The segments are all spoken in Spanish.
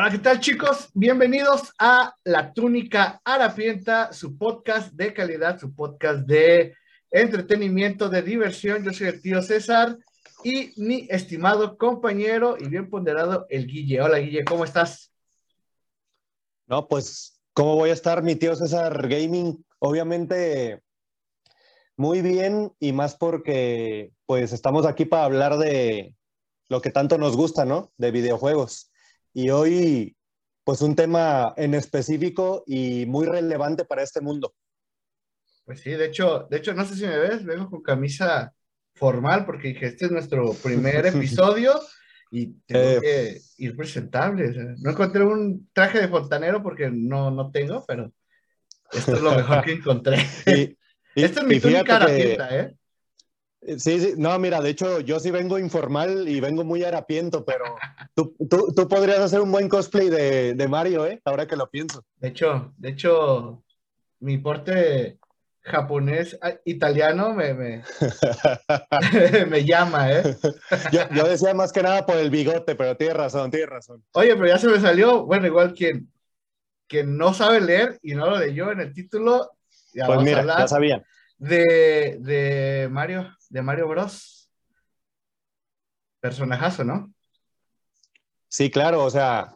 Hola, ¿qué tal chicos? Bienvenidos a La Túnica Harapienta, su podcast de calidad, su podcast de entretenimiento, de diversión. Yo soy el tío César y mi estimado compañero y bien ponderado, el Guille. Hola Guille, ¿cómo estás? No, pues, ¿cómo voy a estar mi tío César Gaming? Obviamente, muy bien y más porque pues estamos aquí para hablar de lo que tanto nos gusta, ¿no? De videojuegos. Y hoy, pues un tema en específico y muy relevante para este mundo. Pues sí, de hecho, de hecho, no sé si me ves, vengo con camisa formal porque dije, este es nuestro primer episodio y tengo eh, que ir presentable. no encontré un traje de fontanero porque no, no tengo, pero esto es lo mejor que encontré. Esta es mi túnica ¿eh? Sí, sí, no, mira, de hecho yo sí vengo informal y vengo muy harapiento, pero tú, tú, tú podrías hacer un buen cosplay de, de, Mario, ¿eh? Ahora que lo pienso. De hecho, de hecho, mi porte japonés, ah, italiano me, me, me llama, ¿eh? yo, yo, decía más que nada por el bigote, pero tienes razón, tienes razón. Oye, pero ya se me salió, bueno, igual quien, quien no sabe leer y no lo leyó en el título, ya pues mira, ya sabían. De, de Mario de Mario Bros. Personajazo, ¿no? Sí, claro, o sea,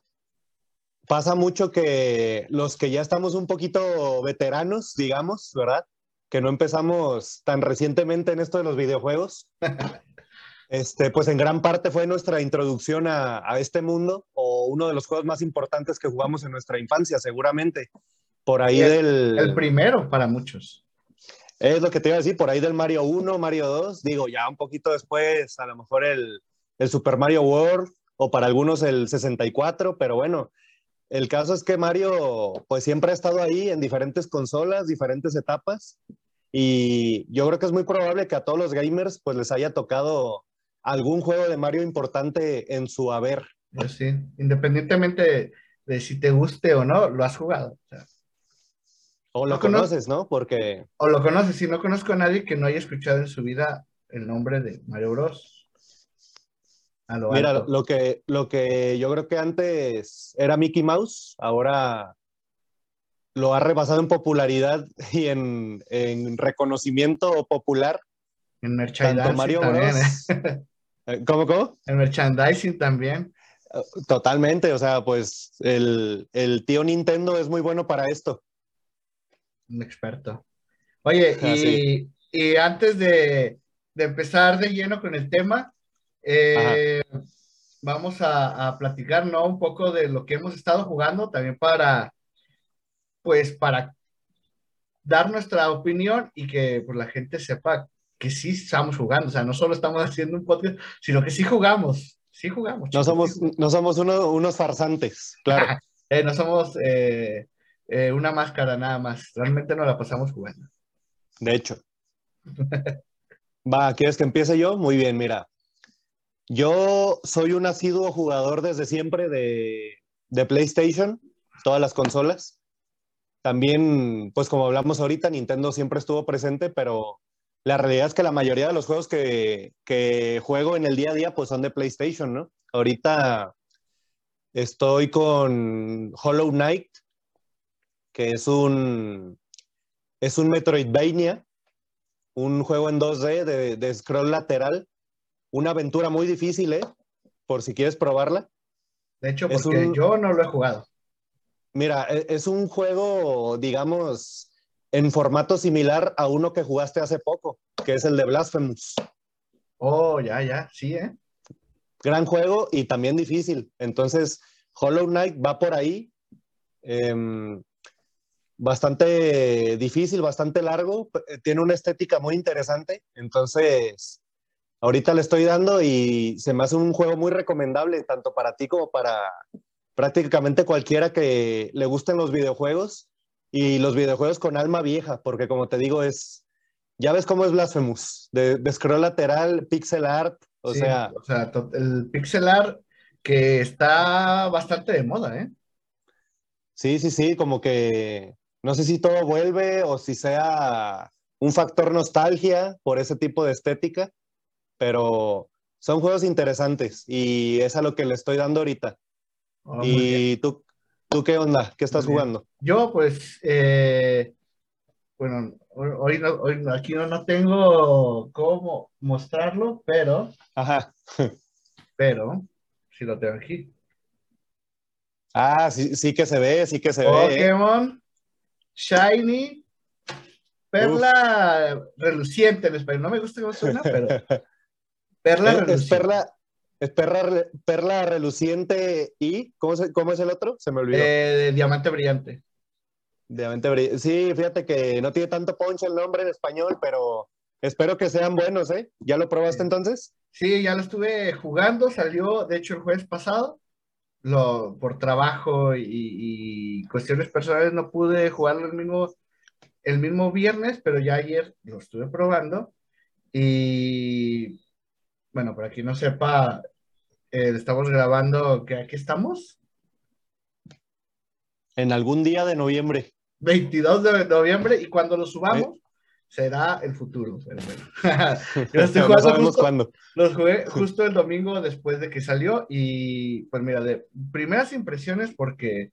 pasa mucho que los que ya estamos un poquito veteranos, digamos, ¿verdad? Que no empezamos tan recientemente en esto de los videojuegos. Este, pues en gran parte fue nuestra introducción a, a, este mundo o uno de los juegos más importantes que jugamos en nuestra infancia, seguramente. Por ahí del... El primero para muchos. Es lo que te iba a decir, por ahí del Mario 1, Mario 2, digo, ya un poquito después, a lo mejor el, el Super Mario World, o para algunos el 64, pero bueno, el caso es que Mario, pues siempre ha estado ahí en diferentes consolas, diferentes etapas, y yo creo que es muy probable que a todos los gamers, pues les haya tocado algún juego de Mario importante en su haber. Pues sí, independientemente de, si te guste o no, lo has jugado. O sea. O lo conoces, ¿no? Porque... O lo conoces, si no conozco a nadie que no haya escuchado en su vida el nombre de Mario Bros. Mira, lo que, lo que yo creo que antes era Mickey Mouse, ahora lo ha rebasado en popularidad y en, en reconocimiento popular. En merchandising Mario también, Bros. ¿eh? Eh, ¿Cómo, cómo? En merchandising también. Totalmente, o sea, pues el, el tío Nintendo es muy bueno para esto un experto. Oye, ah, y, antes de, empezar de lleno con el tema, eh, vamos a, platicar, ¿no? Un poco de lo que hemos estado jugando, también para, pues, para dar nuestra opinión y que pues, la gente sepa que sí estamos jugando, o sea, no solo estamos haciendo un podcast, sino que sí jugamos, sí jugamos. no somos, no somos unos farsantes, claro. Eh, no somos eh, eh, una máscara nada más. Realmente no la pasamos jugando. De hecho. Va, ¿quieres que empiece yo? Muy bien, mira. Yo soy un asiduo jugador desde siempre de, de PlayStation, todas las consolas. También, pues como hablamos ahorita, Nintendo siempre estuvo presente, pero la realidad es que la mayoría de los juegos que, que, juego en el día a día pues son de PlayStation, ¿no? Ahorita estoy con Hollow Knight, que es un, es un Metroidvania, un juego en 2D de, scroll lateral, una aventura muy difícil, ¿eh? Por si quieres probarla. De hecho, porque yo no lo he jugado. Mira, e, es un juego, digamos, en formato similar a uno que jugaste hace poco, que es el de Blasphemous. Oh, ya, ya, sí, ¿eh? Gran juego y también difícil. Entonces, Hollow Knight va por ahí. Em, bastante difícil, bastante largo, eh, tiene una estética muy interesante, entonces ahorita le estoy dando y se me hace un juego muy recomendable, tanto para ti como para prácticamente cualquiera que le gusten los videojuegos y los videojuegos con alma vieja, porque como te digo es, ya ves cómo es Blasphemous, de, de scroll lateral, pixel art, o sea... O sea, el pixel art que está bastante de moda, ¿eh? Sí, sí, sí, como que no sé si todo vuelve o si sea un factor nostalgia por ese tipo de estética, pero son juegos interesantes y es a lo que le estoy dando ahorita. Oh, ¿Y tú, tú qué onda? ¿Qué estás jugando? Yo, pues, eh, bueno, hoy, hoy aquí no, no, tengo cómo mostrarlo, pero. Ajá. pero, si lo tengo aquí. Ah, sí, sí que se ve, sí que se ve. ¿eh? Shiny Perla reluciente en español. No me gusta cómo suena, pero. Perla reluciente. Es perla, es perla, perla reluciente y. ¿cómo, ¿Cómo es el otro? Se me olvidó. Eh, diamante brillante. Diamante brillante. Sí, fíjate que no tiene tanto punch el nombre en español, pero espero que sean buenos, ¿eh? ¿Ya lo probaste entonces? Sí, ya lo estuve jugando. Salió, de hecho, el jueves pasado lo, por trabajo y, cuestiones personales no pude jugarlo el mismo, el mismo viernes, pero ya ayer lo estuve probando. Y bueno, para quien no sepa, eh, estamos grabando, que aquí estamos. En algún día de noviembre. 22 de noviembre y cuando lo subamos, será el futuro. Yo estoy jugando justo, cuándo. Los jugué justo el domingo después de que salió y pues mira, de primeras impresiones porque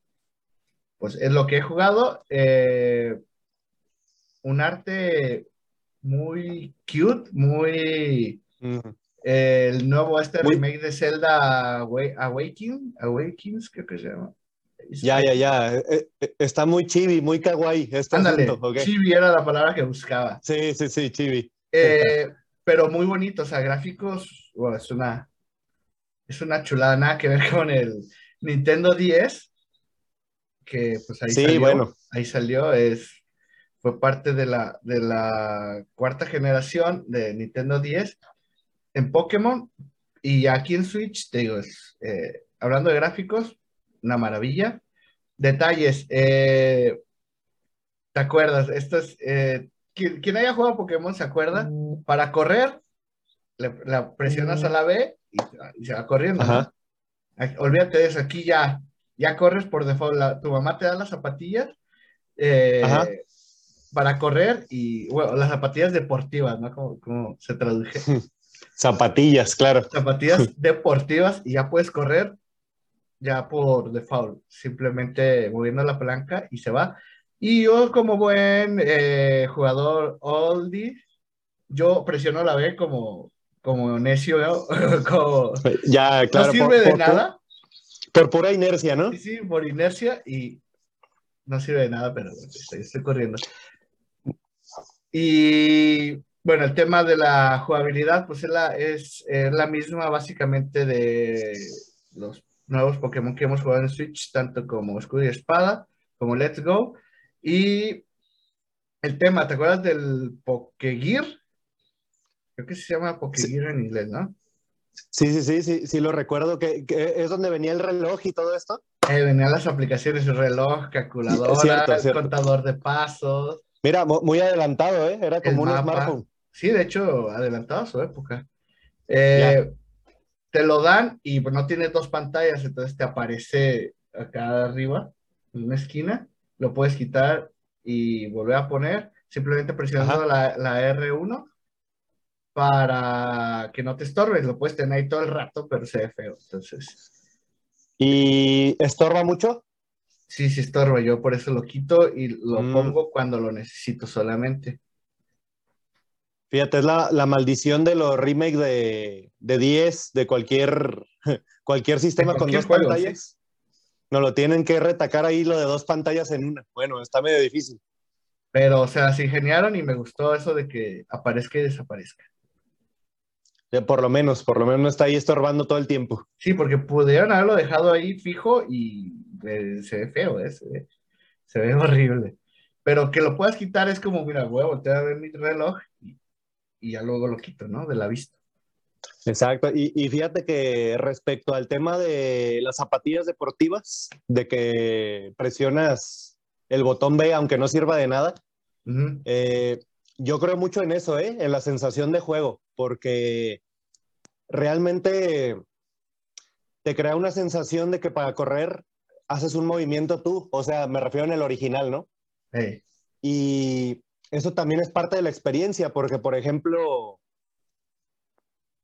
pues es lo que he jugado. Eh, un arte muy cute, muy... el nuevo este remake de Zelda Awakening, Awakens, creo que se llama. Ya, ya, ya. Eh, eh, está muy chibi, muy kawaii. Este Ándale, chibi era la palabra que buscaba. Sí, sí, sí, chibi. Eh, pero muy bonito, o sea, gráficos, es una es una chulada, nada que ver con el Nintendo 10, que pues ahí salió, bueno. ahí salió, es, fue parte de la, de la cuarta generación de Nintendo 10 en Pokémon, y aquí en Switch, te digo, es, hablando de gráficos, una maravilla. Detalles, eh, ¿te acuerdas? Esto es, eh, quien, haya jugado Pokémon se acuerda, mm. para correr, le, la presionas a la B y, se va corriendo. Olvídate de eso, aquí ya, ya corres por default, tu mamá te da las zapatillas eh, para correr y, bueno, las zapatillas deportivas, ¿no? Como, se traduje. Zapatillas, claro. Zapatillas deportivas y ya puedes correr ya por default, simplemente moviendo la palanca y se va. Y yo como buen eh, jugador oldie, yo presiono la B como, como necio, ¿no? ya, claro, no sirve de nada. Por pura inercia, ¿no? Sí, sí, por inercia y no sirve de nada, pero estoy, corriendo. Y bueno, el tema de la jugabilidad, pues es la, es, es la misma básicamente de los nuevos Pokémon que hemos jugado en Switch, tanto como Escudo y Espada, como Let's Go. Y el tema, ¿te acuerdas del Pokegear? Creo que se llama Pokegear en inglés, ¿no? Sí, sí, sí, sí, sí, lo recuerdo, que, es donde venía el reloj y todo esto. Eh, venían las aplicaciones, el reloj, calculadora, el contador de pasos. Mira, muy adelantado, ¿eh? Era como un smartphone. Sí, de hecho, adelantado a su época. Eh, te lo dan y pues, no tiene dos pantallas, entonces te aparece acá arriba, en una esquina, lo puedes quitar y volver a poner, simplemente presionando la, R1 para que no te estorbes, lo puedes tener ahí todo el rato, pero se ve feo, entonces. ¿Y estorba mucho? Sí, sí estorba, yo por eso lo quito y lo mm. pongo cuando lo necesito solamente. Fíjate, es la, maldición de los remakes de, de 10, de cualquier, cualquier sistema con dos pantallas. No lo tienen que retacar ahí lo de dos pantallas en una. Bueno, está medio difícil. Pero, o sea, se ingeniaron y me gustó eso de que aparezca y desaparezca. por lo menos, por lo menos no está ahí estorbando todo el tiempo. Sí, porque pudieron haberlo dejado ahí fijo y eh, se ve feo, ¿eh? se, ve, horrible. Pero que lo puedas quitar es como, mira, voy a voltear a ver mi reloj y y ya luego lo quito, ¿no? De la vista. Exacto. Y, fíjate que respecto al tema de las zapatillas deportivas, de que presionas el botón B aunque no sirva de nada, eh, yo creo mucho en eso, ¿eh? En la sensación de juego, porque realmente te crea una sensación de que para correr haces un movimiento tú, o sea, me refiero en el original, ¿no? Y eso también es parte de la experiencia, porque, por ejemplo,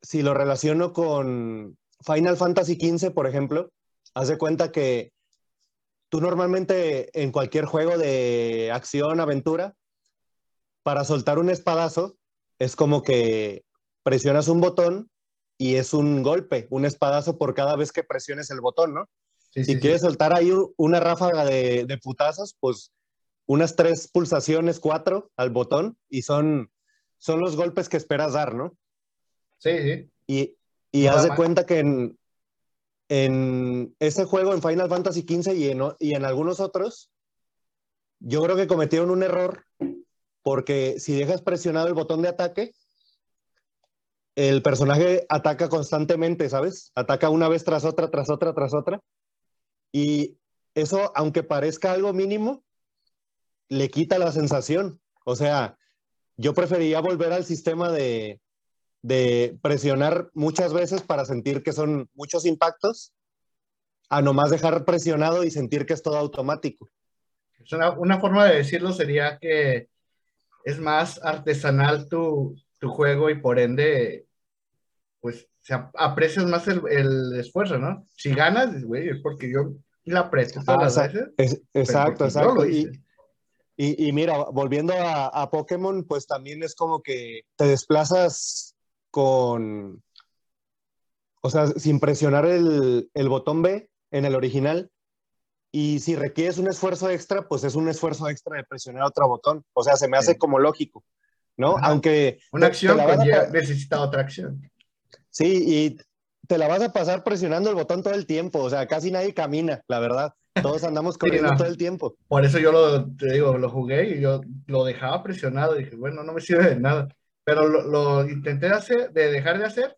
si lo relaciono con Final Fantasy XV, por ejemplo, haz de cuenta que tú normalmente en cualquier juego de acción, aventura, para soltar un espadazo, es como que presionas un botón y es un golpe, un espadazo por cada vez que presiones el botón, ¿no? si quieres soltar ahí una ráfaga de, de, putazos, pues unas tres pulsaciones, cuatro al botón y son, son los golpes que esperas dar, ¿no? Sí, sí. Y, y haz de cuenta que en, en ese juego, en Final Fantasy XV y en, y en algunos otros, yo creo que cometieron un error porque si dejas presionado el botón de ataque, el personaje ataca constantemente, ¿sabes? Ataca una vez tras otra, tras otra, tras otra. Y eso, aunque parezca algo mínimo, le quita la sensación. O sea, yo preferiría volver al sistema de, de presionar muchas veces para sentir que son muchos impactos, a nomás dejar presionado y sentir que es todo automático. Una, una forma de decirlo sería que es más artesanal tu, tu juego y por ende, pues se aprecias más el, el esfuerzo, ¿no? Si ganas, güey, es porque yo la aprecio todas ah, veces. exacto, exacto. Y, y, y, mira, volviendo a, a, Pokémon, pues también es como que te desplazas con, o sea, sin presionar el, el botón B en el original, y si requieres un esfuerzo extra, pues es un esfuerzo extra de presionar otro botón. O sea, se me hace como lógico, ¿no? Aunque... Una acción que necesita otra acción. Sí, y te la vas a pasar presionando el botón todo el tiempo. O sea, casi nadie camina, la verdad. Todos andamos corriendo todo el tiempo. Por eso yo lo, te digo, lo jugué y yo lo dejaba presionado. Y dije, bueno, no me sirve de nada. Pero lo, lo intenté hacer, de dejar de hacer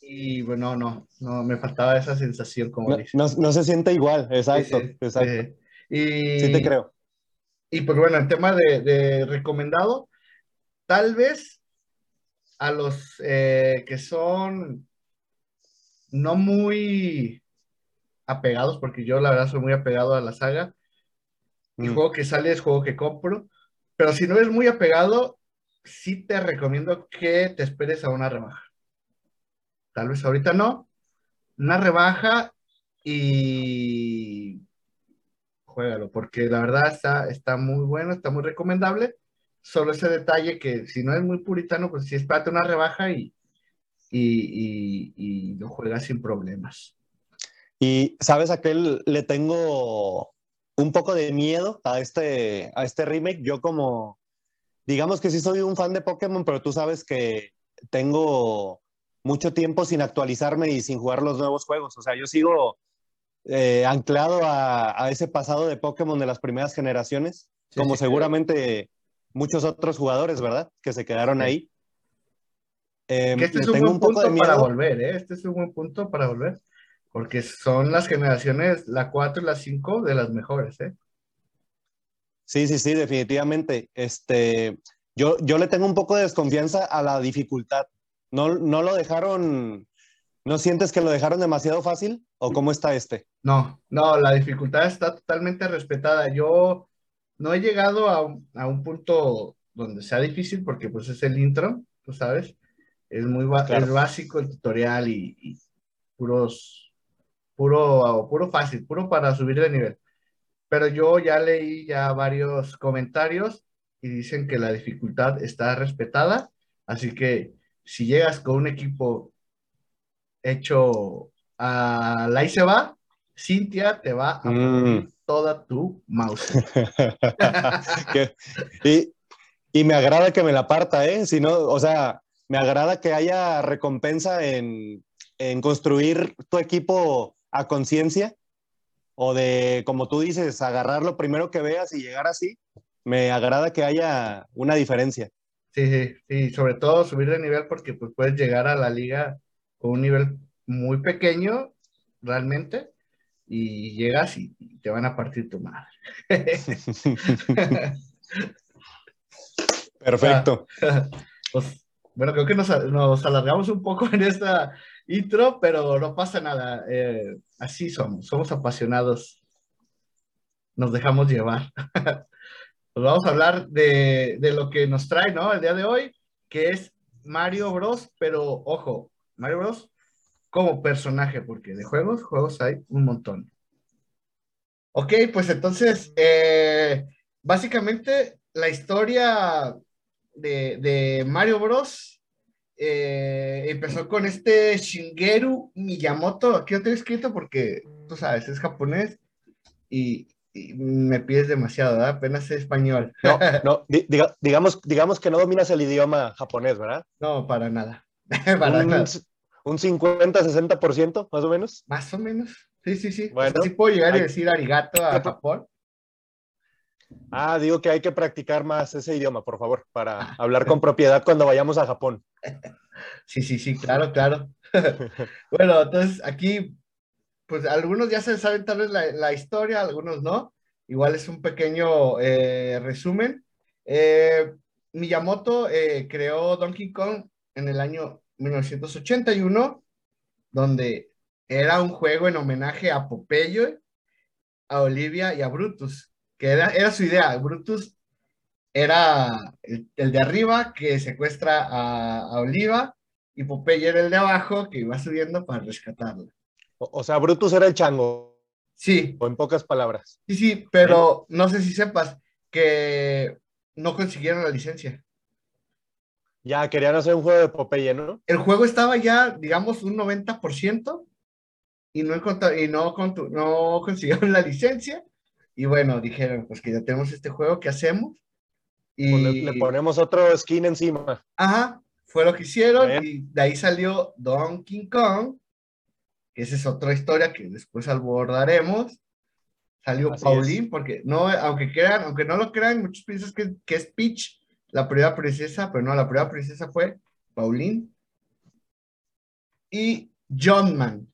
y bueno, no, no, me faltaba esa sensación, como no, dice. No, no, se siente igual, exacto, sí, exacto. y, sí te creo. Y pues bueno, el tema de, de recomendado, tal vez a los eh, que son no muy apegados, porque yo la verdad soy muy apegado a la saga. El mm. juego que sale es juego que compro, pero si no eres muy apegado, sí te recomiendo que te esperes a una rebaja tal vez ahorita no, una rebaja y juégalo, porque la verdad está, está muy bueno, está muy recomendable. Solo ese detalle que si no es muy puritano, pues sí espérate una rebaja y, y, y, lo juegas sin problemas. Y sabes a qué le tengo un poco de miedo a este, a este remake. Yo como, digamos que sí soy un fan de Pokémon, pero tú sabes que tengo mucho tiempo sin actualizarme y sin jugar los nuevos juegos. O sea, yo sigo eh, anclado a, ese pasado de Pokémon de las primeras generaciones, como seguramente muchos otros jugadores, ¿verdad? Que se quedaron ahí. Em, este es un buen punto para volver, ¿eh? Este es un buen punto para volver, porque son las generaciones, la 4 y la 5, de las mejores, ¿eh? Sí, sí, sí, definitivamente. Este, yo, yo le tengo un poco de desconfianza a la dificultad. ¿No, no lo dejaron, no sientes que lo dejaron demasiado fácil o cómo está este? No, no, la dificultad está totalmente respetada. Yo no he llegado a, un punto donde sea difícil porque pues es el intro, tú sabes. Es muy básico el tutorial y, puros, puro, puro fácil, puro para subir de nivel. Pero yo ya leí ya varios comentarios y dicen que la dificultad está respetada, así que si llegas con un equipo hecho a la y se va, Cintia te va a mm. poner toda tu mouse. y, y, me agrada que me la parta, ¿eh? Si no, o sea, me agrada que haya recompensa en, en construir tu equipo a conciencia o de, como tú dices, agarrar lo primero que veas y llegar así. Me agrada que haya una diferencia. Sí, sí, sobre todo subir de nivel porque pues, puedes llegar a la liga con un nivel muy pequeño, realmente, y llegas y, te van a partir tu madre. Perfecto. Pues, bueno, creo que nos, alargamos un poco en esta intro, pero no pasa nada. Eh, así somos, somos apasionados. Nos dejamos llevar. pues vamos a hablar de, lo que nos trae, ¿no? El día de hoy, que es Mario Bros, pero ojo, Mario Bros como personaje, porque de juegos, juegos hay un montón. Ok, pues entonces, eh, básicamente la historia de, Mario Bros. Eh, empezó con este Shigeru Miyamoto, aquí lo tengo escrito porque, tú sabes, es japonés y, me pides demasiado, ¿verdad? Apenas es español. No, no, digamos, digamos que no dominas el idioma japonés, ¿verdad? No, para nada. para un, nada. un 50, 60% más o menos. Más o menos. Sí, sí, sí. Bueno, sí puedo llegar y decir arigato a Japón. Ah, digo que hay que practicar más ese idioma, por favor, para ah. hablar con propiedad cuando vayamos a Japón. Sí, sí, sí, claro, claro. bueno, entonces aquí, pues algunos ya se saben tal vez la, historia, algunos no. Igual es un pequeño eh, resumen. Eh, Miyamoto eh, creó Donkey Kong en el año 1981, donde era un juego en homenaje a Popeye, a Olivia y a Brutus que era, su idea. Brutus era el, de arriba que secuestra a, Oliva y Popeye era el de abajo que iba subiendo para rescatarla. O, sea, Brutus era el chango. Sí. O en pocas palabras. Sí, sí, pero no sé si sepas que no consiguieron la licencia. Ya, querían hacer un juego de Popeye, ¿no? El juego estaba ya, digamos, un 90% y no, y no, no consiguieron la licencia y bueno, dijeron, pues que ya tenemos este juego, ¿qué hacemos? Y pues le, ponemos otro skin encima. Ajá, fue lo que hicieron y de ahí salió Donkey Kong, que esa es otra historia que después abordaremos. Salió Pauline, porque no, aunque crean, aunque no lo crean, muchos piensan que, que es Peach, la primera princesa, pero no, la primera princesa fue Pauline. Y John Man,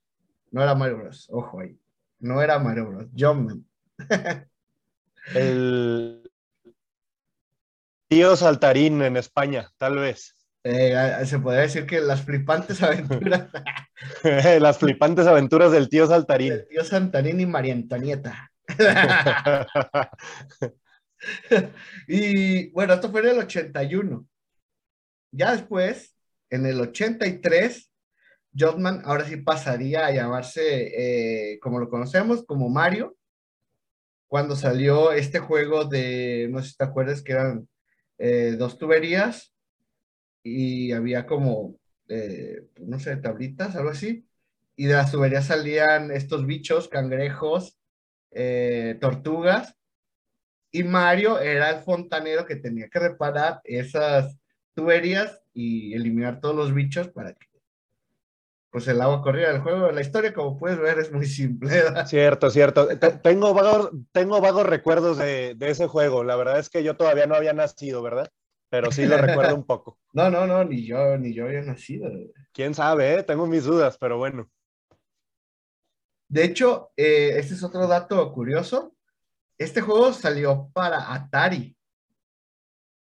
no era Mario Bros, ojo ahí, no era Mario Bros, John Man. El tío Saltarín en España, tal vez. Eh, se podría decir que las flipantes aventuras. las flipantes aventuras del tío Saltarín. El tío Saltarín y María Antonieta. y bueno, esto fue en el 81. Ya después, en el 83, Jotman ahora sí pasaría a llamarse, eh, como lo conocemos, como Mario, cuando salió este juego de, no sé si te acuerdas, que eran eh, dos tuberías y había como, eh, no sé, tablitas, algo así, y de las tuberías salían estos bichos, cangrejos, eh, tortugas, y Mario era el fontanero que tenía que reparar esas tuberías y eliminar todos los bichos para que pues el agua corría del juego. La historia, como puedes ver, es muy simple. Cierto, cierto. tengo, vagos, tengo vagos recuerdos de, ese juego. La verdad es que yo todavía no había nacido, ¿verdad? Pero sí lo recuerdo un poco. No, no, no, ni yo, ni yo había nacido. Quién sabe, ¿eh? tengo mis dudas, pero bueno. De hecho, eh, este es otro dato curioso. Este juego salió para Atari.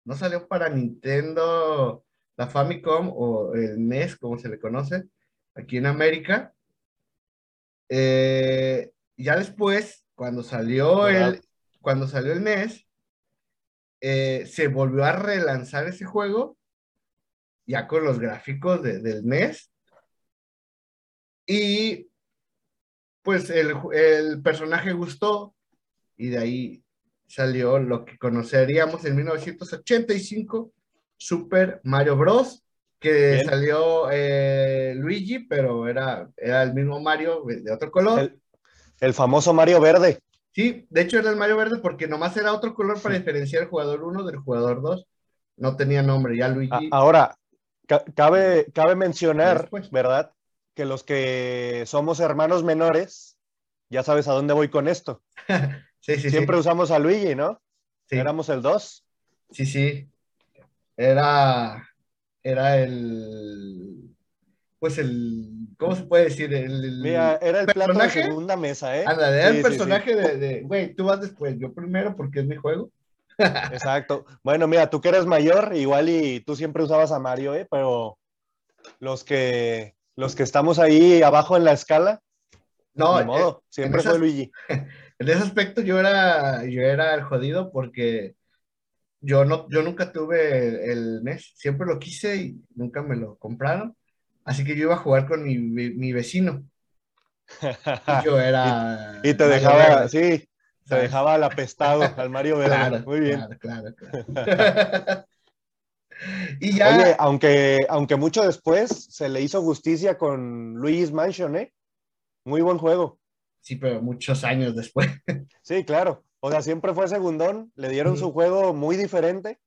No salió para Nintendo, la Famicom o el NES, como se le conoce aquí en América. Eh, ya después, cuando salió el, cuando salió el NES, eh, se volvió a relanzar ese juego, ya con los gráficos del NES. Y pues el, el, personaje gustó y de ahí salió lo que conoceríamos en 1985, Super Mario Bros que salió eh, Luigi, pero era, era el mismo Mario de otro color. El, famoso Mario verde. Sí, de hecho era el Mario verde porque nomás era otro color para diferenciar el jugador 1 del jugador 2. No tenía nombre, ya Luigi. Ahora, cabe, cabe mencionar, ¿verdad? Que los que somos hermanos menores, ya sabes a dónde voy con esto. sí, sí, Siempre usamos a Luigi, ¿no? Sí. Éramos el 2. Sí, sí. Era era el, pues el, ¿cómo se puede decir? El, Mira, era el plato de segunda mesa, ¿eh? Ándale, era el personaje de, güey, tú vas después, yo primero porque es mi juego. Exacto. Bueno, mira, tú que eres mayor, igual y tú siempre usabas a Mario, ¿eh? Pero los que, los que estamos ahí abajo en la escala, no, de modo, eh, siempre fue Luigi. En ese aspecto yo era, yo era el jodido porque yo, no, yo nunca tuve el, NES, siempre lo quise y nunca me lo compraron. Así que yo iba a jugar con mi, mi vecino. Y yo era. y, te dejaba, sí, te dejaba al apestado, al Mario Verde. Muy bien. Claro, claro, y ya. Oye, aunque, aunque mucho después se le hizo justicia con Luigi's Mansion, ¿eh? Muy buen juego. Sí, pero muchos años después. Sí, claro. O sea, siempre fue segundón, le dieron su juego muy diferente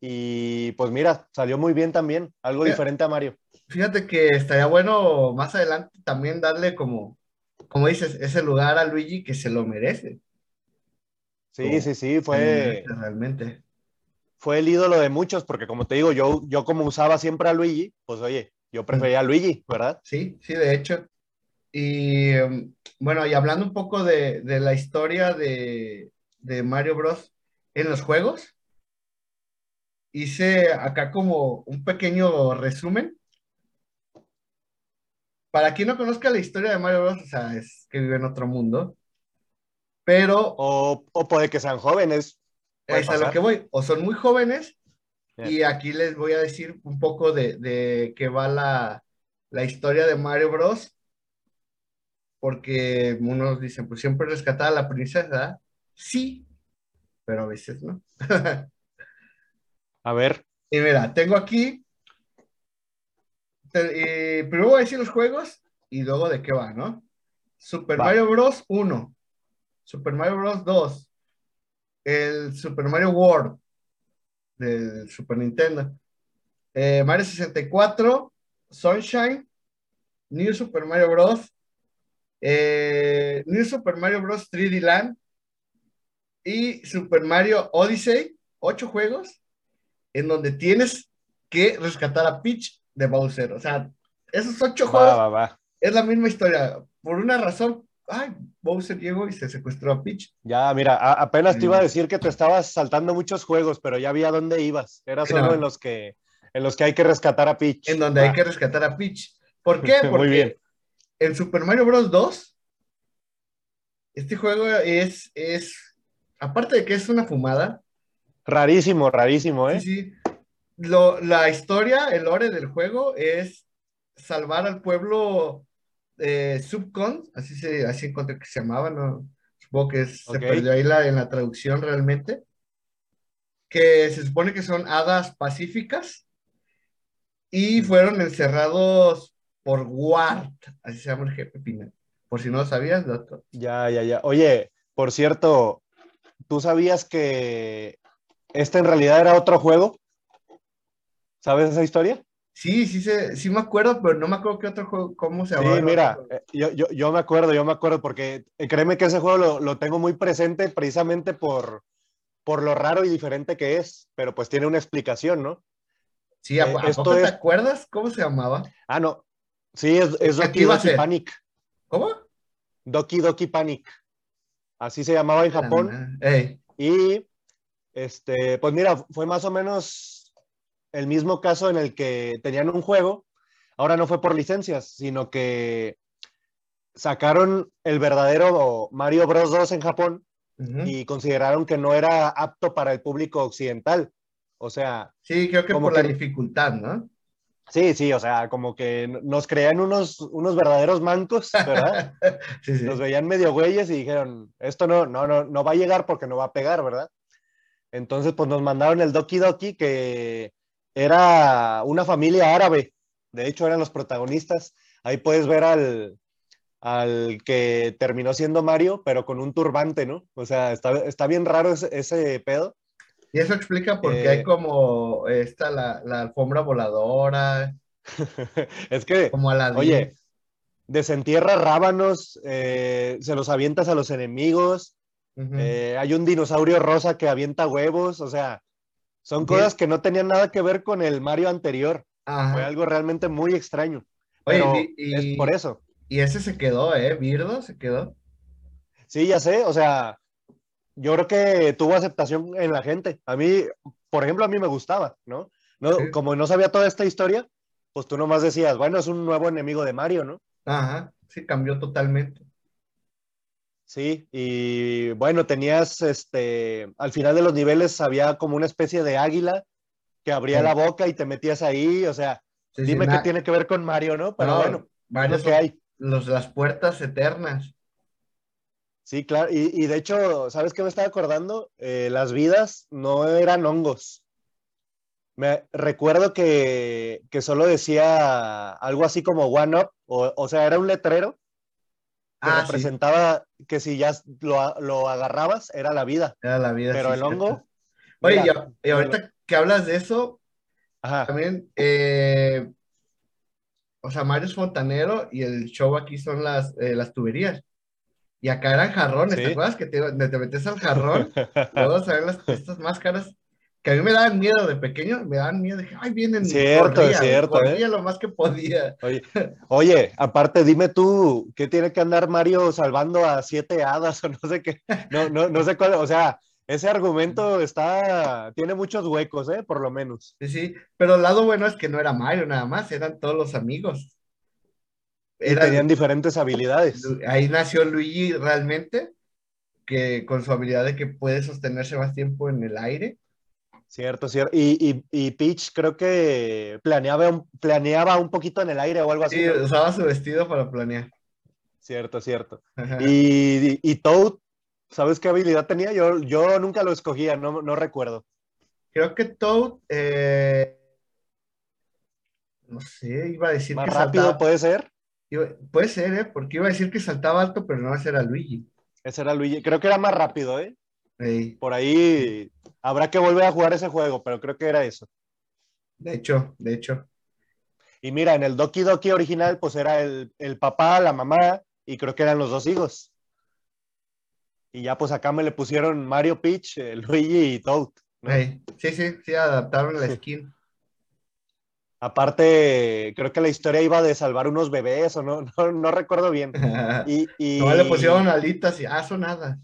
y pues mira, salió muy bien también, algo diferente a Mario. Fíjate que estaría bueno más adelante también darle como, como dices, ese lugar a Luigi que se lo merece. Sí, sí, sí, fue... Realmente. Fue el ídolo de muchos, porque como te digo, yo, yo como usaba siempre a Luigi, pues oye, yo prefería a Luigi, ¿verdad? Sí, sí, de hecho. Y em, bueno, y hablando un poco de, la historia de, Mario Bros. en los juegos, hice acá como un pequeño resumen. Para quien no conozca la historia de Mario Bros., o sea, es que vive en otro mundo, pero... O, puede que sean jóvenes. Es a lo que voy, o son muy jóvenes, y aquí les voy a decir un poco de, de qué va la, la historia de Mario Bros porque unos dicen, pues siempre rescatar a la princesa. Sí, pero a veces no. a ver. Y mira, tengo aquí, primero voy a decir los juegos y luego de qué va, ¿no? Super Mario Bros. 1, Super Mario Bros. 2, el Super Mario World del Super Nintendo, eh, Mario 64, Sunshine, New Super Mario Bros. Eh, New Super Mario Bros. 3D Land y Super Mario Odyssey, ocho juegos, en donde tienes que rescatar a Peach de Bowser. O sea, esos ocho juegos es la misma historia. Por una razón, ay, Bowser llegó y se secuestró a Peach. Ya, mira, apenas te iba a decir que te estabas saltando muchos juegos, pero ya vi a dónde ibas. Era solo en los que en los que hay que rescatar a Peach. En donde hay que rescatar a Peach. ¿Por qué? Porque Muy bien en Super Mario Bros. 2, este juego es, es, aparte de que es una fumada. Rarísimo, rarísimo, ¿eh? Sí, sí. Lo, la historia, el lore del juego es salvar al pueblo eh, Subcon, así se así encontré que se llamaba, ¿no? Supongo que se perdió ahí la, en la traducción realmente. Que se supone que son hadas pacíficas y fueron encerrados por Wart, así se llama el jefe Pina. Por si no lo sabías, doctor. Ya, ya, ya. Oye, por cierto, ¿tú sabías que este en realidad era otro juego? ¿Sabes esa historia? Sí, sí, sí me acuerdo, pero no me acuerdo qué otro juego, cómo se llama. Sí, mira, eh, yo, yo, yo, me acuerdo, yo me acuerdo, porque eh, créeme que ese juego lo, lo, tengo muy presente precisamente por, por lo raro y diferente que es, pero pues tiene una explicación, ¿no? Sí, ¿a, eh, ¿te acuerdas cómo se llamaba? Ah, no, Sí, es, es Doki Doki Panic. ¿Cómo? Doki Doki Panic. Así se llamaba en Japón. Y, este, pues mira, fue más o menos el mismo caso en el que tenían un juego. Ahora no fue por licencias, sino que sacaron el verdadero Mario Bros. 2 en Japón y consideraron que no era apto para el público occidental. O sea. Sí, creo que por la dificultad, ¿no? Sí, sí, o sea, como que nos creían unos, unos verdaderos mancos, ¿verdad? sí, sí. Nos veían medio güeyes y dijeron, esto no, no, no, no va a llegar porque no va a pegar, ¿verdad? Entonces, pues nos mandaron el Doki Doki, que era una familia árabe. De hecho, eran los protagonistas. Ahí puedes ver al, al que terminó siendo Mario, pero con un turbante, ¿no? O sea, está, está bien raro ese, ese pedo. Y eso explica por qué hay eh, como esta, la, alfombra voladora. es que, como la oye, desentierra rábanos, eh, se los avientas a los enemigos. Eh, hay un dinosaurio rosa que avienta huevos, o sea, son cosas que no tenían nada que ver con el Mario anterior. Fue algo realmente muy extraño. Oye, y, es por eso. Y ese se quedó, ¿eh? Birdo se quedó. Sí, ya sé, o sea, yo creo que tuvo aceptación en la gente. A mí, por ejemplo, a mí me gustaba, ¿no? no Como no sabía toda esta historia, pues tú nomás decías, bueno, es un nuevo enemigo de Mario, ¿no? Ajá, sí, cambió totalmente. Sí, y bueno, tenías, este, al final de los niveles había como una especie de águila que abría la boca y te metías ahí, o sea, Dime qué tiene que ver con Mario, ¿no? Pero bueno, Mario que hay. Los, las puertas eternas. Sí, claro. Y, de hecho, ¿sabes qué me estaba acordando? Eh, las vidas no eran hongos. Me recuerdo que, solo decía algo así como One Up, o, sea, era un letrero que ah, representaba que si ya lo, agarrabas, era la vida. Era la vida. Pero el hongo. Oye, y, ahorita que hablas de eso, también, eh, o sea, Mario es fontanero y el show aquí son las, eh, las tuberías. Y acá eran jarrones, ¿te acuerdas que te, te metes al jarrón? Luego salen las, estas máscaras que a mí me daban miedo de pequeño, me daban miedo, dije, ay, vienen. Cierto, corría, cierto. Corría ¿eh? lo más que podía. Oye, oye, aparte, dime tú, ¿qué tiene que andar Mario salvando a siete hadas o no sé qué? No, no, no sé cuál, o sea, ese argumento está, tiene muchos huecos, ¿eh? Por lo menos. Sí, sí, pero el lado bueno es que no era Mario nada más, eran todos los amigos tenían diferentes habilidades. Ahí nació Luigi realmente, que con su habilidad de que puede sostenerse más tiempo en el aire. Cierto, cierto. Y, y, Peach creo que planeaba un, planeaba un poquito en el aire o algo así. Sí, usaba su vestido para planear. Cierto, cierto. Y, y, Toad, ¿sabes qué habilidad tenía? Yo, yo nunca lo escogía, no, no recuerdo. Creo que Toad, eh, no sé, iba a decir ¿Más rápido puede ser? Puede ser, ¿eh? Porque iba a decir que saltaba alto, pero no, ese era Luigi. Ese era Luigi. Creo que era más rápido, ¿eh? Por ahí habrá que volver a jugar ese juego, pero creo que era eso. De hecho, de hecho. Y mira, en el Doki Doki original, pues era el, papá, la mamá, y creo que eran los dos hijos. Y ya pues acá me le pusieron Mario Peach, Luigi y Toad. Sí, sí, sí, adaptaron la skin. Aparte, creo que la historia iba de salvar unos bebés o no, no, recuerdo bien. Y, y... No le pusieron alitas y ah, son hadas.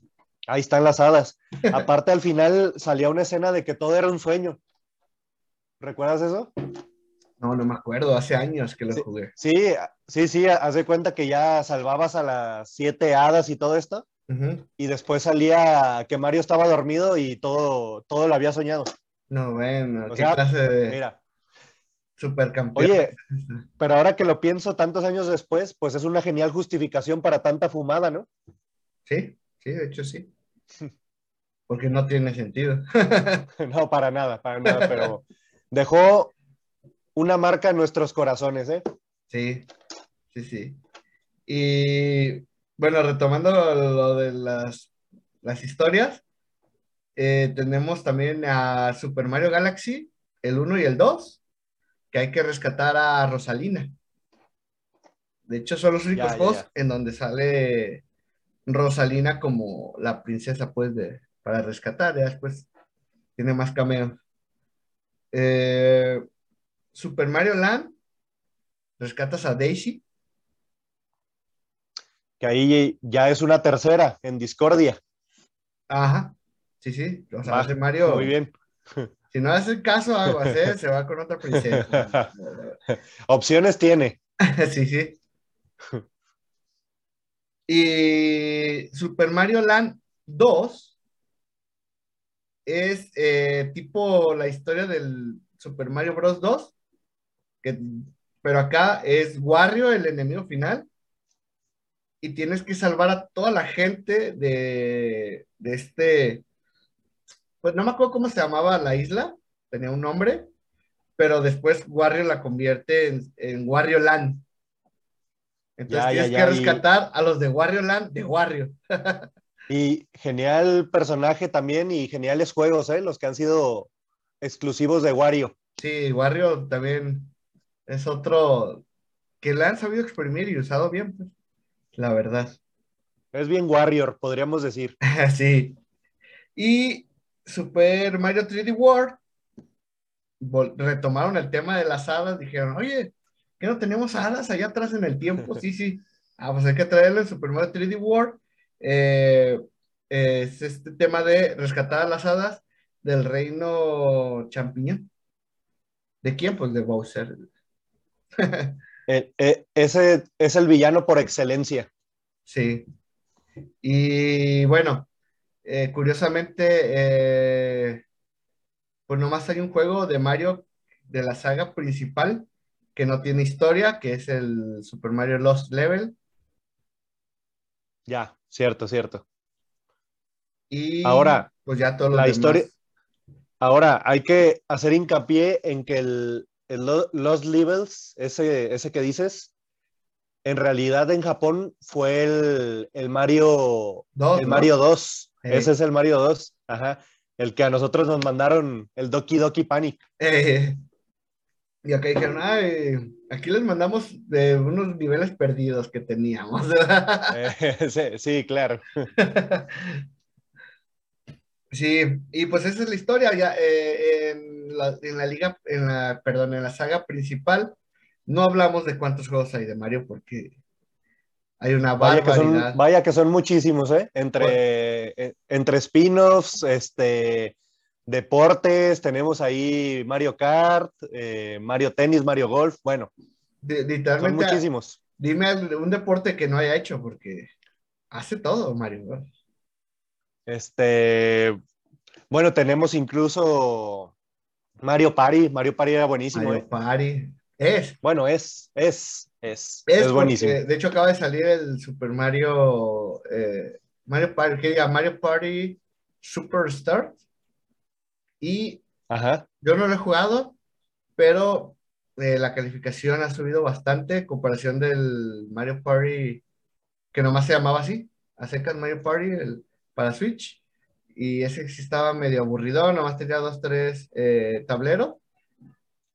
Ahí están las hadas. Aparte, al final salía una escena de que todo era un sueño. ¿Recuerdas eso? No, no me acuerdo, hace años que lo jugué. Sí, sí, sí, haz de cuenta que ya salvabas a las siete hadas y todo esto. Y después salía que Mario estaba dormido y todo, todo lo había soñado. No, bueno, qué clase de. Mira, Supercampeón. Oye, pero ahora que lo pienso tantos años después, pues es una genial justificación para tanta fumada, ¿no? Sí, sí, de hecho sí. Porque no tiene sentido. no, para nada, para nada, pero dejó una marca en nuestros corazones, ¿eh? Sí, sí, sí. Y bueno, retomando lo, de las, las historias, eh, tenemos también a Super Mario Galaxy, el 1 y el 2 que hay que rescatar a Rosalina. De hecho, son los únicos juegos en donde sale Rosalina como la princesa, pues, de, para rescatar. Ya después tiene más cameos. Eh, Super Mario Land, rescatas a Daisy. Que ahí ya es una tercera en Discordia. Ajá, sí, sí. O sea, Mario. Muy bien. Si no hace caso a se va con otra princesa. Opciones tiene. sí, sí. Y Super Mario Land 2 es eh, tipo la historia del Super Mario Bros. 2, pero acá es Wario el enemigo final y tienes que salvar a toda la gente de, de este pues no me acuerdo cómo se llamaba la isla, tenía un nombre, pero después Wario la convierte en, en Wario Land. Entonces tienes que rescatar a los de Wario Land de Wario. y genial personaje también y geniales juegos, ¿eh? Los que han sido exclusivos de Wario. Sí, Wario también es otro que le han sabido exprimir y usado bien, pues, la verdad. Es bien Warrior, podríamos decir. sí. Y Super Mario 3D World retomaron el tema de las hadas, dijeron, oye, ¿qué no tenemos hadas allá atrás en el tiempo? Sí, sí. Ah, pues hay que traerle el Super Mario 3D World. Eh, es este tema de rescatar a las hadas del reino champiñón. ¿De quién? Pues de Bowser. Eh, eh, ese es el villano por excelencia. Sí. Y bueno, eh, curiosamente, eh, pues nomás hay un juego de Mario de la saga principal que no tiene historia, que es el Super Mario Lost Level. Ya, cierto, cierto. Y Ahora, pues ya todo la demás. historia. Ahora, hay que hacer hincapié en que el, el Lo- Lost Levels, ese, ese que dices, en realidad en Japón fue el, el Mario, Dos, el ¿no? Mario 2. Sí. Ese es el Mario 2. Ajá. El que a nosotros nos mandaron el Doki Doki Panic. Eh, y acá dijeron, ay, aquí les mandamos de unos niveles perdidos que teníamos. Eh, sí, sí, claro. Sí, y pues esa es la historia. Ya, eh, en, la, en la liga, en la, perdón, en la saga principal, no hablamos de cuántos juegos hay de Mario porque hay una Vaya que, son, vaya que son muchísimos, ¿eh? Entre, eh, entre spin-offs, este, deportes, tenemos ahí Mario Kart, eh, Mario Tennis, Mario Golf, bueno, De- son muchísimos. dime un deporte que no haya hecho porque hace todo Mario. ¿no? Este, bueno, tenemos incluso Mario Party, Mario Party era buenísimo, Mario ¿eh? Party. Es, Bueno, es, es, es, es, es porque, buenísimo. de hecho acaba de salir el Super Mario, eh, Mario Party, que diga Mario Party Superstar. Y Ajá, Yo no lo he jugado, pero eh, la calificación ha subido bastante en comparación del Mario Party, que nomás se llamaba así, a secas Mario Party el- para Switch. Y ese sí estaba medio aburrido, nomás tenía dos, tres eh, tableros.